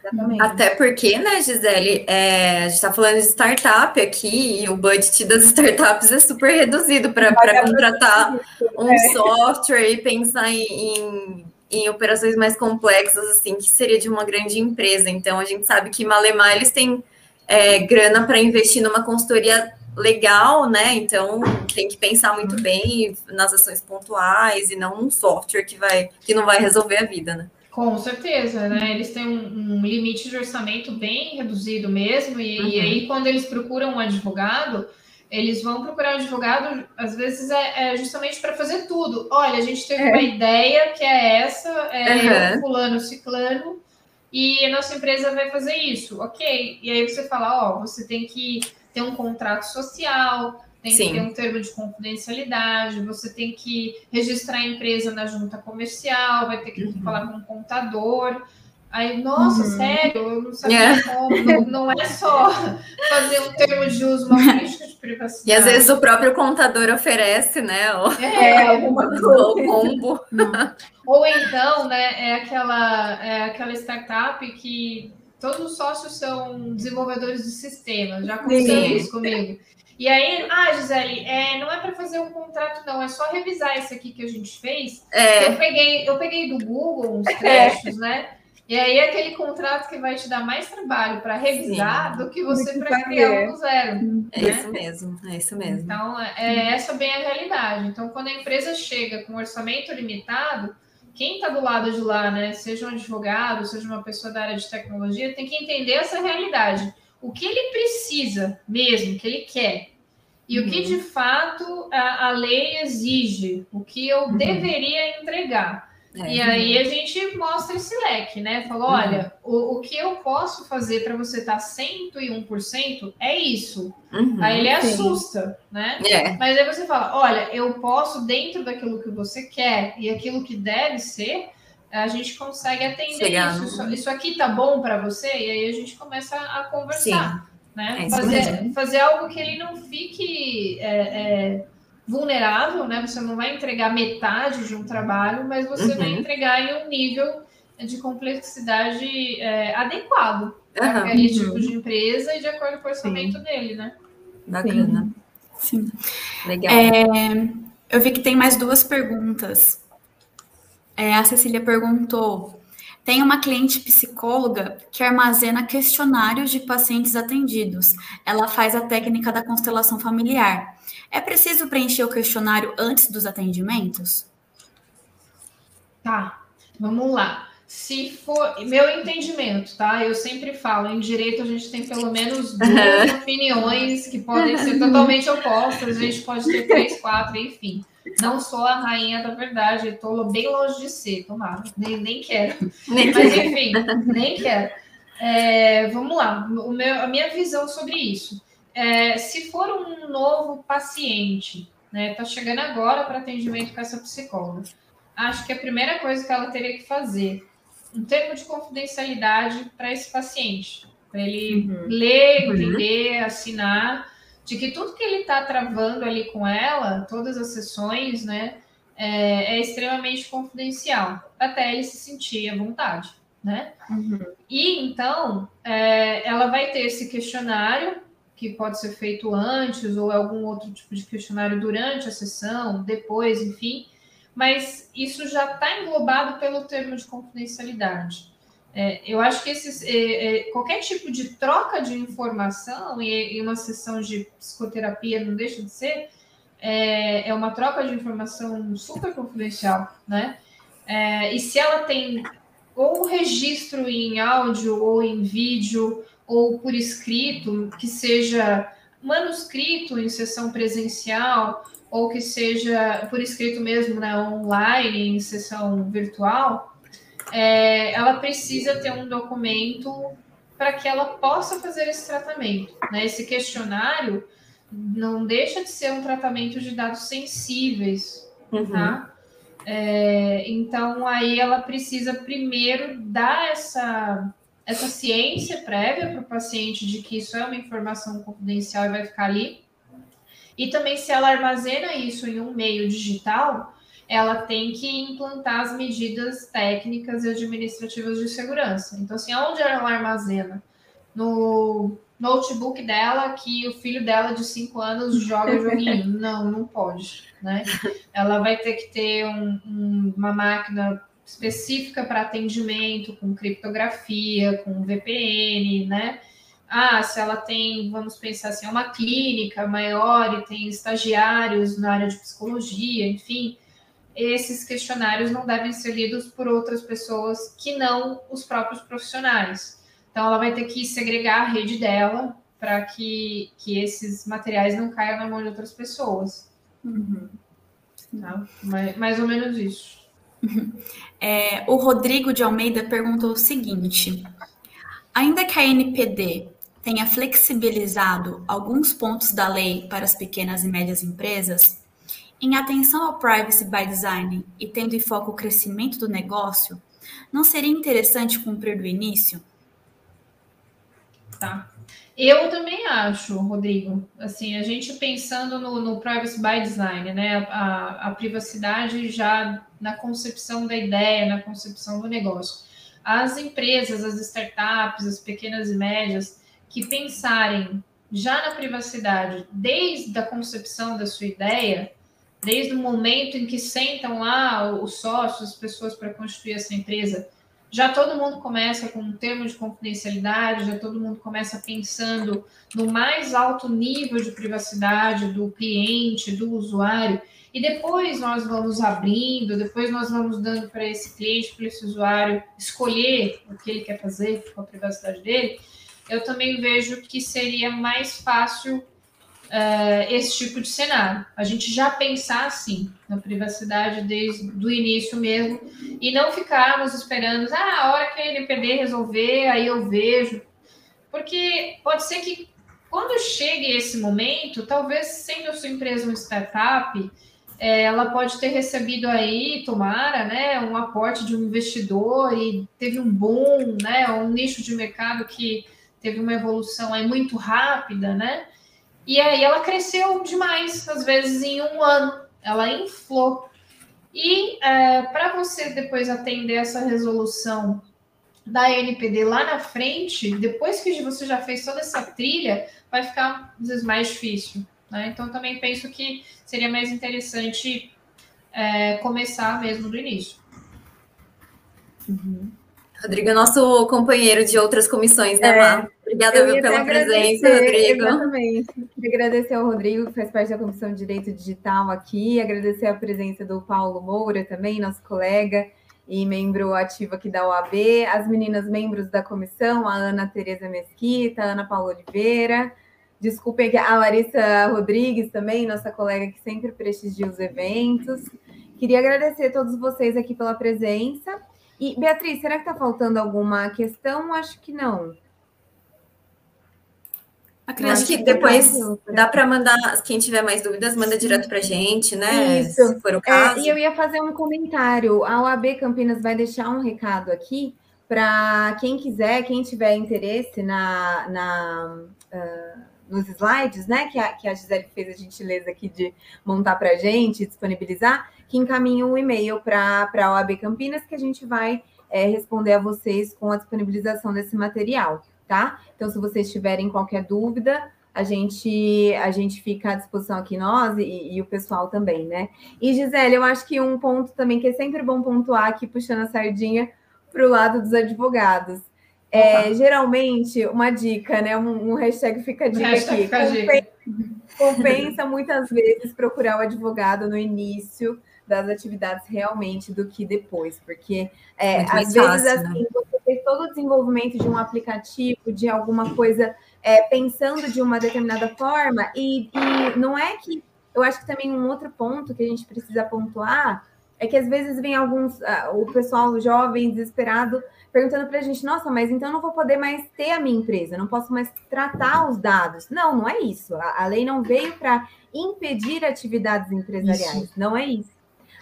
Exatamente. Até porque, né, Gisele, é, a gente está falando de startup aqui e o budget das startups é super reduzido para contratar um é. software e pensar em, em, em, operações mais complexas, assim, que seria de uma grande empresa. Então, a gente sabe que Malemar, eles têm é, grana para investir numa consultoria legal, né? Então tem que pensar muito bem nas ações pontuais e não num software que vai que não vai resolver a vida, né? Com certeza, né? Eles têm um, um limite de orçamento bem reduzido mesmo, e, uhum. e, aí quando eles procuram um advogado, eles vão procurar um advogado, às vezes é, é justamente para fazer tudo. Olha, a gente teve é. uma ideia que é essa, é uhum. fulano, ciclano, e a nossa empresa vai fazer isso, ok? E aí você fala, ó, você tem que ter um contrato social, tem Sim. que ter um termo de confidencialidade, você tem que registrar a empresa na junta comercial, vai ter que uhum. falar com um contador. Aí, nossa, uhum. sério, eu não sabia yeah. É. como. Não, não, é só fazer um termo de uso, uma política de privacidade. E às vezes o próprio contador oferece, né? O, é, alguma coisa. O combo. Ou então, né, é aquela, é aquela startup que todos os sócios são desenvolvedores de sistemas, já aconteceu isso comigo. E aí, ah, Gisele, é, não é para fazer um contrato, não, é só revisar esse aqui que a gente fez. É. Eu, peguei, eu peguei do Google uns é. trechos, né? E aí é aquele contrato que vai te dar mais trabalho para revisar Sim. do que você para criar um do zero. É né? isso mesmo, é isso mesmo. Então, é, é essa bem a realidade. Então, quando a empresa chega com orçamento limitado, quem está do lado de lá, né, seja um advogado, seja uma pessoa da área de tecnologia, tem que entender essa realidade. O que ele precisa mesmo, que ele quer, e uhum. o que uhum. de fato a, a, lei exige, o que eu uhum. deveria entregar. É, e aí a gente mostra esse leque, né? Falou, uhum. olha, o, o que eu posso fazer para você estar tá 101% é isso. Uhum, aí ele sim. assusta, né? É. Mas aí você fala, olha, eu posso, dentro daquilo que você quer e aquilo que deve ser, a gente consegue atender Chegar isso. Isso, aqui tá bom para você? E aí a gente começa a conversar. Sim. Né? É fazer, fazer algo que ele não fique... Vulnerável, né? Você não vai entregar metade de um trabalho, mas você uhum. vai entregar em um nível de complexidade é, adequado para uhum. aquele tipo de empresa e de acordo com o orçamento Sim. dele, né? Bacana. Sim. Legal. É, eu vi que tem mais duas perguntas. É, a Cecília perguntou: tem uma cliente psicóloga que armazena questionários de pacientes atendidos. Ela faz a técnica da constelação familiar. É preciso preencher o questionário antes dos atendimentos? Tá, vamos lá. Se for, meu entendimento, tá? Eu sempre falo, em direito a gente tem pelo menos duas opiniões que podem ser totalmente opostas, a gente pode ter três, quatro, enfim. Não sou a rainha da verdade, estou bem longe de ser, tomara, nem, nem quero. Nem Mas enfim, nem quero. É, vamos lá, o meu, a minha visão sobre isso. É, se for um novo paciente, né, tá chegando agora para atendimento com essa psicóloga, acho que a primeira coisa que ela teria que fazer um termo de confidencialidade para esse paciente, para ele uhum. ler, uhum. entender, uhum. assinar, de que tudo que ele está travando ali com ela, todas as sessões, né, é, é extremamente confidencial, até ele se sentir à vontade, né? Uhum. E então é, ela vai ter esse questionário que pode ser feito antes ou algum outro tipo de questionário durante a sessão, depois, enfim, mas isso já está englobado pelo termo de confidencialidade. É, eu acho que esses, é, é, qualquer tipo de troca de informação, e, e, uma sessão de psicoterapia não deixa de ser, é, é uma troca de informação super confidencial, né? É, e se ela tem ou registro em áudio, ou em vídeo, ou por escrito, que seja manuscrito em sessão presencial, ou que seja por escrito mesmo, né, online, em sessão virtual, é, ela precisa ter um documento para que ela possa fazer esse tratamento. Né? Esse questionário não deixa de ser um tratamento de dados sensíveis, uhum. tá? É, então aí ela precisa primeiro dar essa essa ciência prévia para o paciente de que isso é uma informação confidencial e vai ficar ali e também, se ela armazena isso em um meio digital, ela tem que implantar as medidas técnicas e administrativas de segurança. Então, assim, onde ela armazena? No notebook dela, que o filho dela de 5 anos joga joguinho. Não, não pode, né? Ela vai ter que ter um, um, uma máquina específica para atendimento, com criptografia, com VPN, né? ah, se ela tem, vamos pensar assim, é uma clínica maior e tem estagiários na área de psicologia, enfim, esses questionários não devem ser lidos por outras pessoas que não os próprios profissionais. Então, ela vai ter que segregar a rede dela para que, que esses materiais não caiam na mão de outras pessoas. Uhum. Tá? Mais, mais ou menos isso. É, o Rodrigo de Almeida perguntou o seguinte: ainda que a NPD tenha flexibilizado alguns pontos da lei para as pequenas e médias empresas, em atenção ao privacy by design e tendo em foco o crescimento do negócio, não seria interessante cumprir do início? Tá. Eu também acho, Rodrigo. Assim, a gente pensando no, no privacy by design, né? A, a, privacidade já na concepção da ideia, na concepção do negócio. As empresas, as startups, as pequenas e médias, que pensarem já na privacidade desde a concepção da sua ideia, desde o momento em que sentam lá os sócios, as pessoas para constituir essa empresa, já todo mundo começa com um termo de confidencialidade, já todo mundo começa pensando no mais alto nível de privacidade do cliente, do usuário, e depois nós vamos abrindo, depois nós vamos dando para esse cliente, para esse usuário escolher o que ele quer fazer com a privacidade dele eu também vejo que seria mais fácil uh, esse tipo de cenário. A gente já pensar assim na privacidade desde o início mesmo e não ficarmos esperando, ah, a hora que a NPD resolver, aí eu vejo. Porque pode ser que quando chegue esse momento, talvez sendo a sua empresa uma startup, é, ela pode ter recebido aí, tomara, né, um aporte de um investidor e teve um boom, né, um nicho de mercado que teve uma evolução aí muito rápida, né? E aí ela cresceu demais, às vezes em um ano, ela inflou. E é, para você depois atender essa resolução da NPD lá na frente, depois que você já fez toda essa trilha, vai ficar às vezes mais difícil. Né? Então, também penso que seria mais interessante é, começar mesmo do início. Uhum. Rodrigo é nosso companheiro de outras comissões, né, é, Obrigada pela presença, Rodrigo. Exatamente. Agradecer ao Rodrigo, que faz parte da Comissão de Direito Digital aqui, agradecer a presença do Paulo Moura também, nosso colega e membro ativo aqui da OAB, as meninas membros da comissão, a Ana Tereza Mesquita, a Ana Paula Oliveira, desculpem que a Larissa Rodrigues também, nossa colega que sempre prestigia os eventos. Queria agradecer a todos vocês aqui pela presença. E, Beatriz, será que está faltando alguma questão? Acho que não. Acho que depois dá para mandar, quem tiver mais dúvidas, manda direto para a gente, né? Isso. Se for o caso. É, e eu ia fazer um comentário. A OAB Campinas vai deixar um recado aqui para quem quiser, quem tiver interesse na, na uh, nos slides, né? Que a, que a Gisele fez a gentileza aqui de montar para a gente, disponibilizar, que encaminhe um e-mail para a OAB Campinas que a gente vai é, responder a vocês com a disponibilização desse material tá? Então, se vocês tiverem qualquer dúvida, a gente a gente fica à disposição aqui nós e, e, o pessoal também, né? E Gisele, eu acho que um ponto também que é sempre bom pontuar aqui puxando a sardinha para o lado dos advogados. É, geralmente, uma dica, né? Um, um hashtag fica dica hashtag aqui. Compensa, compensa muitas vezes procurar o advogado no início das atividades realmente do que depois, porque é, às vezes fácil, né? assim, né? você fez todo o desenvolvimento de um aplicativo, de alguma coisa, é, pensando de uma determinada forma, e, e não é que eu acho que também um outro ponto que a gente precisa pontuar é que às vezes vem alguns, uh, o pessoal jovem desesperado perguntando para a gente, nossa, mas então eu não vou poder mais ter a minha empresa, não posso mais tratar os dados. Não, não é isso. A, a lei não veio para impedir atividades empresariais, isso. não é isso.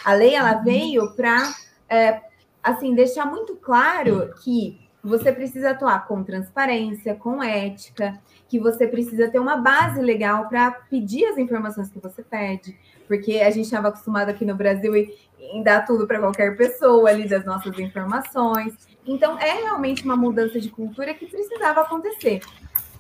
A lei ela veio para é, assim deixar muito claro que você precisa atuar com transparência, com ética, que você precisa ter uma base legal para pedir as informações que você pede, porque a gente estava acostumado aqui no Brasil em dar tudo para qualquer pessoa ali das nossas informações. Então é realmente uma mudança de cultura que precisava acontecer.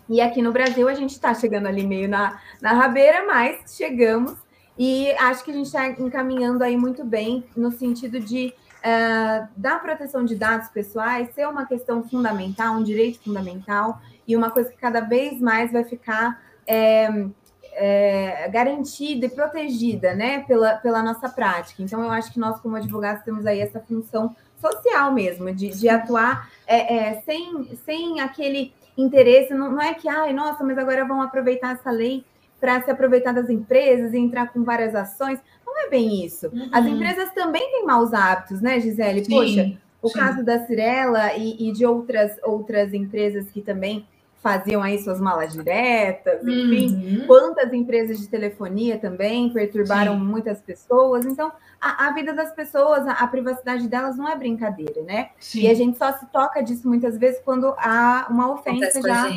E aqui no Brasil a gente está chegando ali meio na, na rabeira, mas chegamos e acho que a gente está encaminhando aí muito bem no sentido de uh, da proteção de dados pessoais ser uma questão fundamental, um direito fundamental e uma coisa que cada vez mais vai ficar é, é, garantida e protegida, né, pela, pela nossa prática. Então, eu acho que nós, como advogados, temos aí essa função social mesmo, de, de atuar é, sem, sem aquele interesse, não, não é que, ai, nossa, mas agora vão aproveitar essa lei para se aproveitar das empresas e entrar com várias ações. Não é bem isso. Uhum. As empresas também têm maus hábitos, né, Gisele? Sim, Poxa, o sim. caso da Cirela e, e, de outras, outras empresas que também faziam aí suas malas diretas, enfim, uhum. quantas empresas de telefonia também perturbaram sim. muitas pessoas. Então, a, a, vida das pessoas, a, a, privacidade delas não é brincadeira, né? Sim. E a gente só se toca disso muitas vezes quando há uma ofensa já,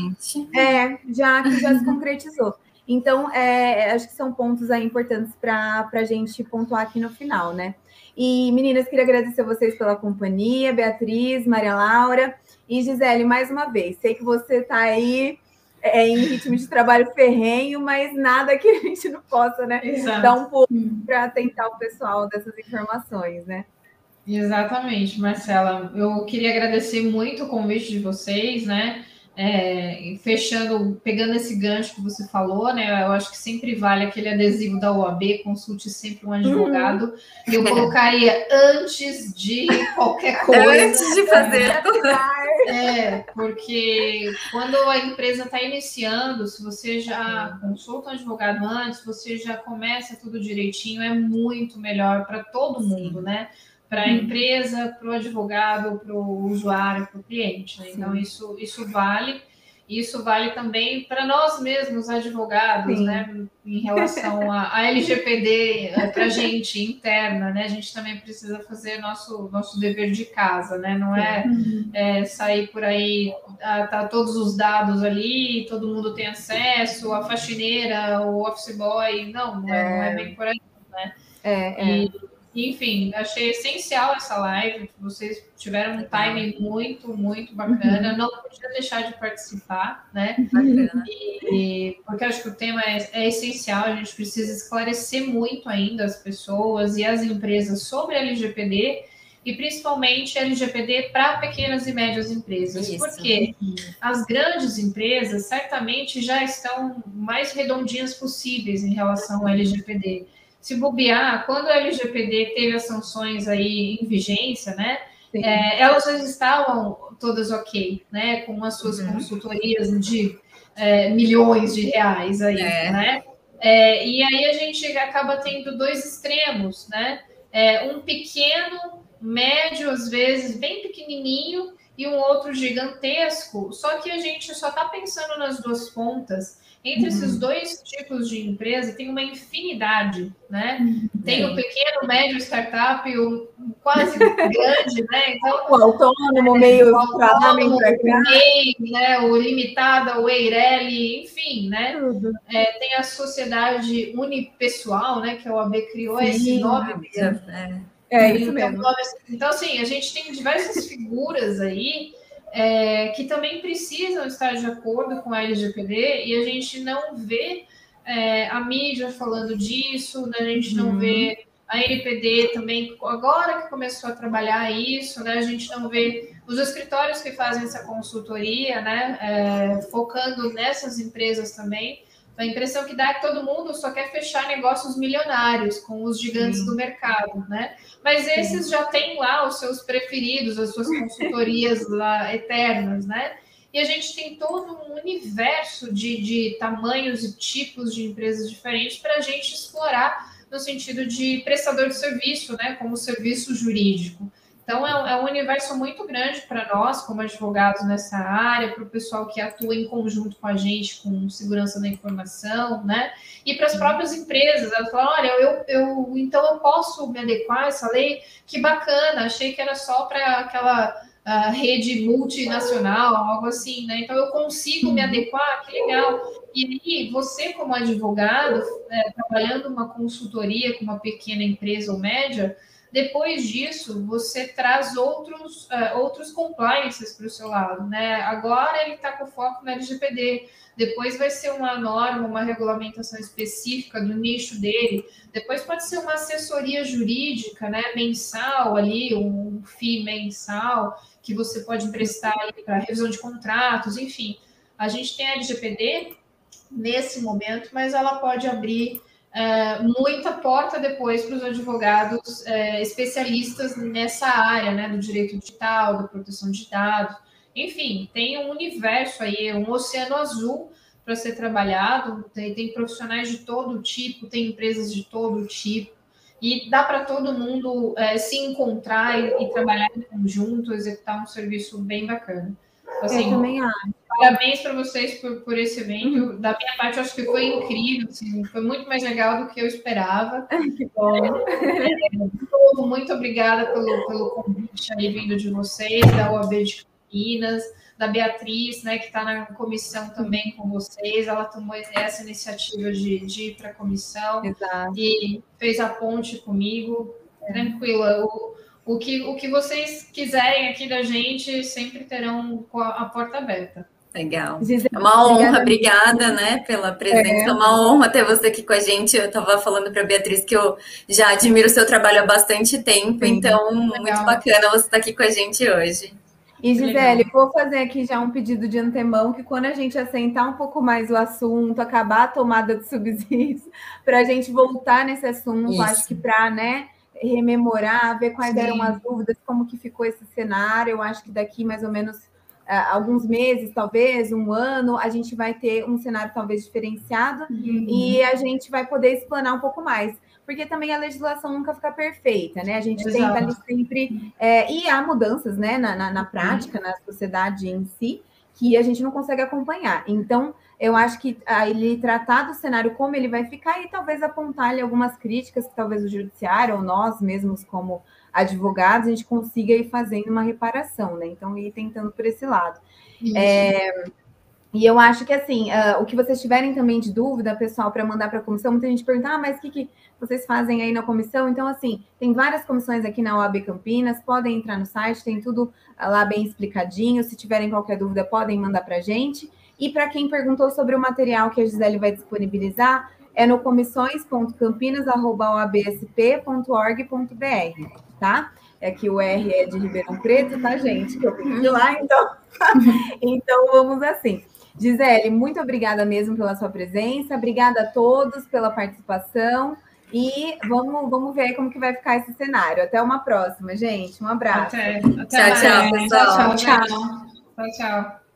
é, já que já se concretizou. Então, é, acho que são pontos aí importantes para a gente pontuar aqui no final, né? E, meninas, queria agradecer vocês pela companhia, Beatriz, Maria Laura e Gisele, mais uma vez. Sei que você está aí é, em ritmo de trabalho ferrenho, mas nada que a gente não possa, né? Exato. Dar um pouco para atentar o pessoal dessas informações, né? Exatamente, Marcela. Eu queria agradecer muito o convite de vocês, né? É, fechando, pegando esse gancho que você falou, né? Eu acho que sempre vale aquele adesivo da OAB, consulte sempre um advogado. Uhum. Eu colocaria antes de qualquer coisa. Antes de fazer. É, porque quando a empresa está iniciando, se você já consulta um advogado antes, você já começa tudo direitinho, é muito melhor para todo mundo, né? Para a uhum. empresa, para o advogado, para o usuário, para o cliente. Né? Então, isso, isso vale. Isso vale também para nós mesmos, advogados, Sim. né? Em relação à LGPD, é, para a gente interna, né? A gente também precisa fazer nosso, nosso dever de casa, né? Não é, uhum. é sair por aí, ah, tá todos os dados ali, todo mundo tem acesso, a faxineira, o office boy, não, não é, é. Não é bem por aí, né? É, é. E, enfim, achei essencial essa live. Vocês tiveram um timing muito, muito bacana. Não podia deixar de participar, né? E, porque acho que o tema é, é, essencial. A gente precisa esclarecer muito ainda as pessoas e as empresas sobre a LGPD e principalmente LGPD para pequenas e médias empresas. Isso. Porque as grandes empresas certamente já estão mais redondinhas possíveis em relação ao LGPD se bobear, quando a LGPD teve as sanções aí em vigência, né? É, elas já estavam todas ok, né? Com as suas uhum. consultorias de é, milhões de reais aí, é. né? É, e aí a gente acaba tendo dois extremos, né? É, um pequeno, médio, às vezes, bem pequenininho, e um outro gigantesco. Só que a gente só está pensando nas duas pontas. Entre uhum. esses dois tipos de empresa tem uma infinidade, né? Uhum. Tem o pequeno, médio startup, o quase grande, né? Então, o autônomo, é, meio autônomo, meio, né? O limitado, o Eireli, enfim, né? É, tem a sociedade unipessoal, né? Que a OAB criou Sim, esse nome mesmo. É, é isso então, mesmo. Então, assim, a gente tem diversas figuras aí é, que também precisam estar de acordo com a LGPD e a gente não vê é, a mídia falando disso, né? a gente não uhum. vê a NPD também, agora que começou a trabalhar isso, né? a gente não vê os escritórios que fazem essa consultoria, né? É, focando nessas empresas também. A impressão que dá é que todo mundo só quer fechar negócios milionários com os gigantes Sim. do mercado, né? Mas esses Sim. já têm lá os seus preferidos, as suas consultorias lá eternas, né? E a gente tem todo um universo de, de tamanhos e tipos de empresas diferentes para a gente explorar no sentido de prestador de serviço, né? Como serviço jurídico. Então, é, é um universo muito grande para nós, como advogados nessa área, para o pessoal que atua em conjunto com a gente, com segurança da informação, né? E para as próprias empresas, elas falam: olha, eu, eu então eu posso me adequar a essa lei? Que bacana, achei que era só para aquela uh, rede multinacional, algo assim, né? Então eu consigo me uhum. adequar, que legal. E aí, você, como advogado, é, trabalhando uma consultoria com uma pequena empresa ou média, depois disso, você traz outros, uh, outros compliances para o seu lado, né? Agora ele está com foco na LGPD, depois vai ser uma norma, uma regulamentação específica do nicho dele, depois pode ser uma assessoria jurídica, né, mensal ali, um FII mensal, que você pode emprestar para revisão de contratos, enfim. A gente tem a LGPD nesse momento, mas ela pode abrir é, muita porta depois para os advogados é, especialistas nessa área, né, do direito digital, da proteção de dados. Enfim, tem um universo aí, um oceano azul para ser trabalhado, tem, tem, profissionais de todo tipo, tem empresas de todo tipo, e dá para todo mundo é, se encontrar e, e, trabalhar em conjunto, executar um serviço bem bacana. Assim, eu também acho. Parabéns para vocês por, por esse evento. Da minha parte, eu acho que foi incrível, assim, foi muito mais legal do que eu esperava. Que bom. É, muito obrigada pelo, pelo convite aí vindo de vocês, da OAB de Campinas, da Beatriz, né, que está na comissão também com vocês. Ela tomou essa iniciativa de, de ir para a comissão Exato. e fez a ponte comigo. Tranquila. O, o que, o que vocês quiserem aqui da gente, sempre terão a porta aberta. Legal. É uma honra, obrigada, né, pela presença. É. é uma honra ter você aqui com a gente. Eu estava falando para a Beatriz que eu já admiro o seu trabalho há bastante tempo, Sim. então Legal. muito bacana você estar tá aqui com a gente hoje. E Gisele, vou fazer aqui já um pedido de antemão que quando a gente assentar um pouco mais o assunto, acabar a tomada de subsídios, para a gente voltar nesse assunto, Isso. acho que para, né, rememorar, ver quais Sim. eram as dúvidas, como que ficou esse cenário. Eu acho que daqui mais ou menos uh, alguns meses, talvez um ano, a gente vai ter um cenário talvez diferenciado uhum. e a gente vai poder explanar um pouco mais. Porque também a legislação nunca fica perfeita, né? A gente Exato. tenta ali sempre. É, e há mudanças né, na, na, na prática, uhum. na sociedade em si, que a gente não consegue acompanhar. Então, eu acho que ele tratar do cenário como ele vai ficar e talvez apontar ali algumas críticas que talvez o judiciário ou nós mesmos como advogados a gente consiga ir fazendo uma reparação, né? Então ir tentando por esse lado. É, E eu acho que assim, uh, o que vocês tiverem também de dúvida, pessoal, para mandar para a comissão, muita gente pergunta, ah, mas o que, que vocês fazem aí na comissão? Então, assim, tem várias comissões aqui na OAB Campinas, podem entrar no site, tem tudo lá bem explicadinho. Se tiverem qualquer dúvida, podem mandar para a gente. E para quem perguntou sobre o material que a Gisele vai disponibilizar, é no comissões.campinas.oabsp.org.br, tá? É que o R é de Ribeirão Preto, tá, gente? Que eu vim de lá, então. então vamos assim. Gisele, muito obrigada mesmo pela sua presença, obrigada a todos pela participação. E vamos, vamos ver como que vai ficar esse cenário. Até uma próxima, gente. Um abraço. Até, até tchau, tchau, pessoal. Tchau, tchau. tchau, tchau.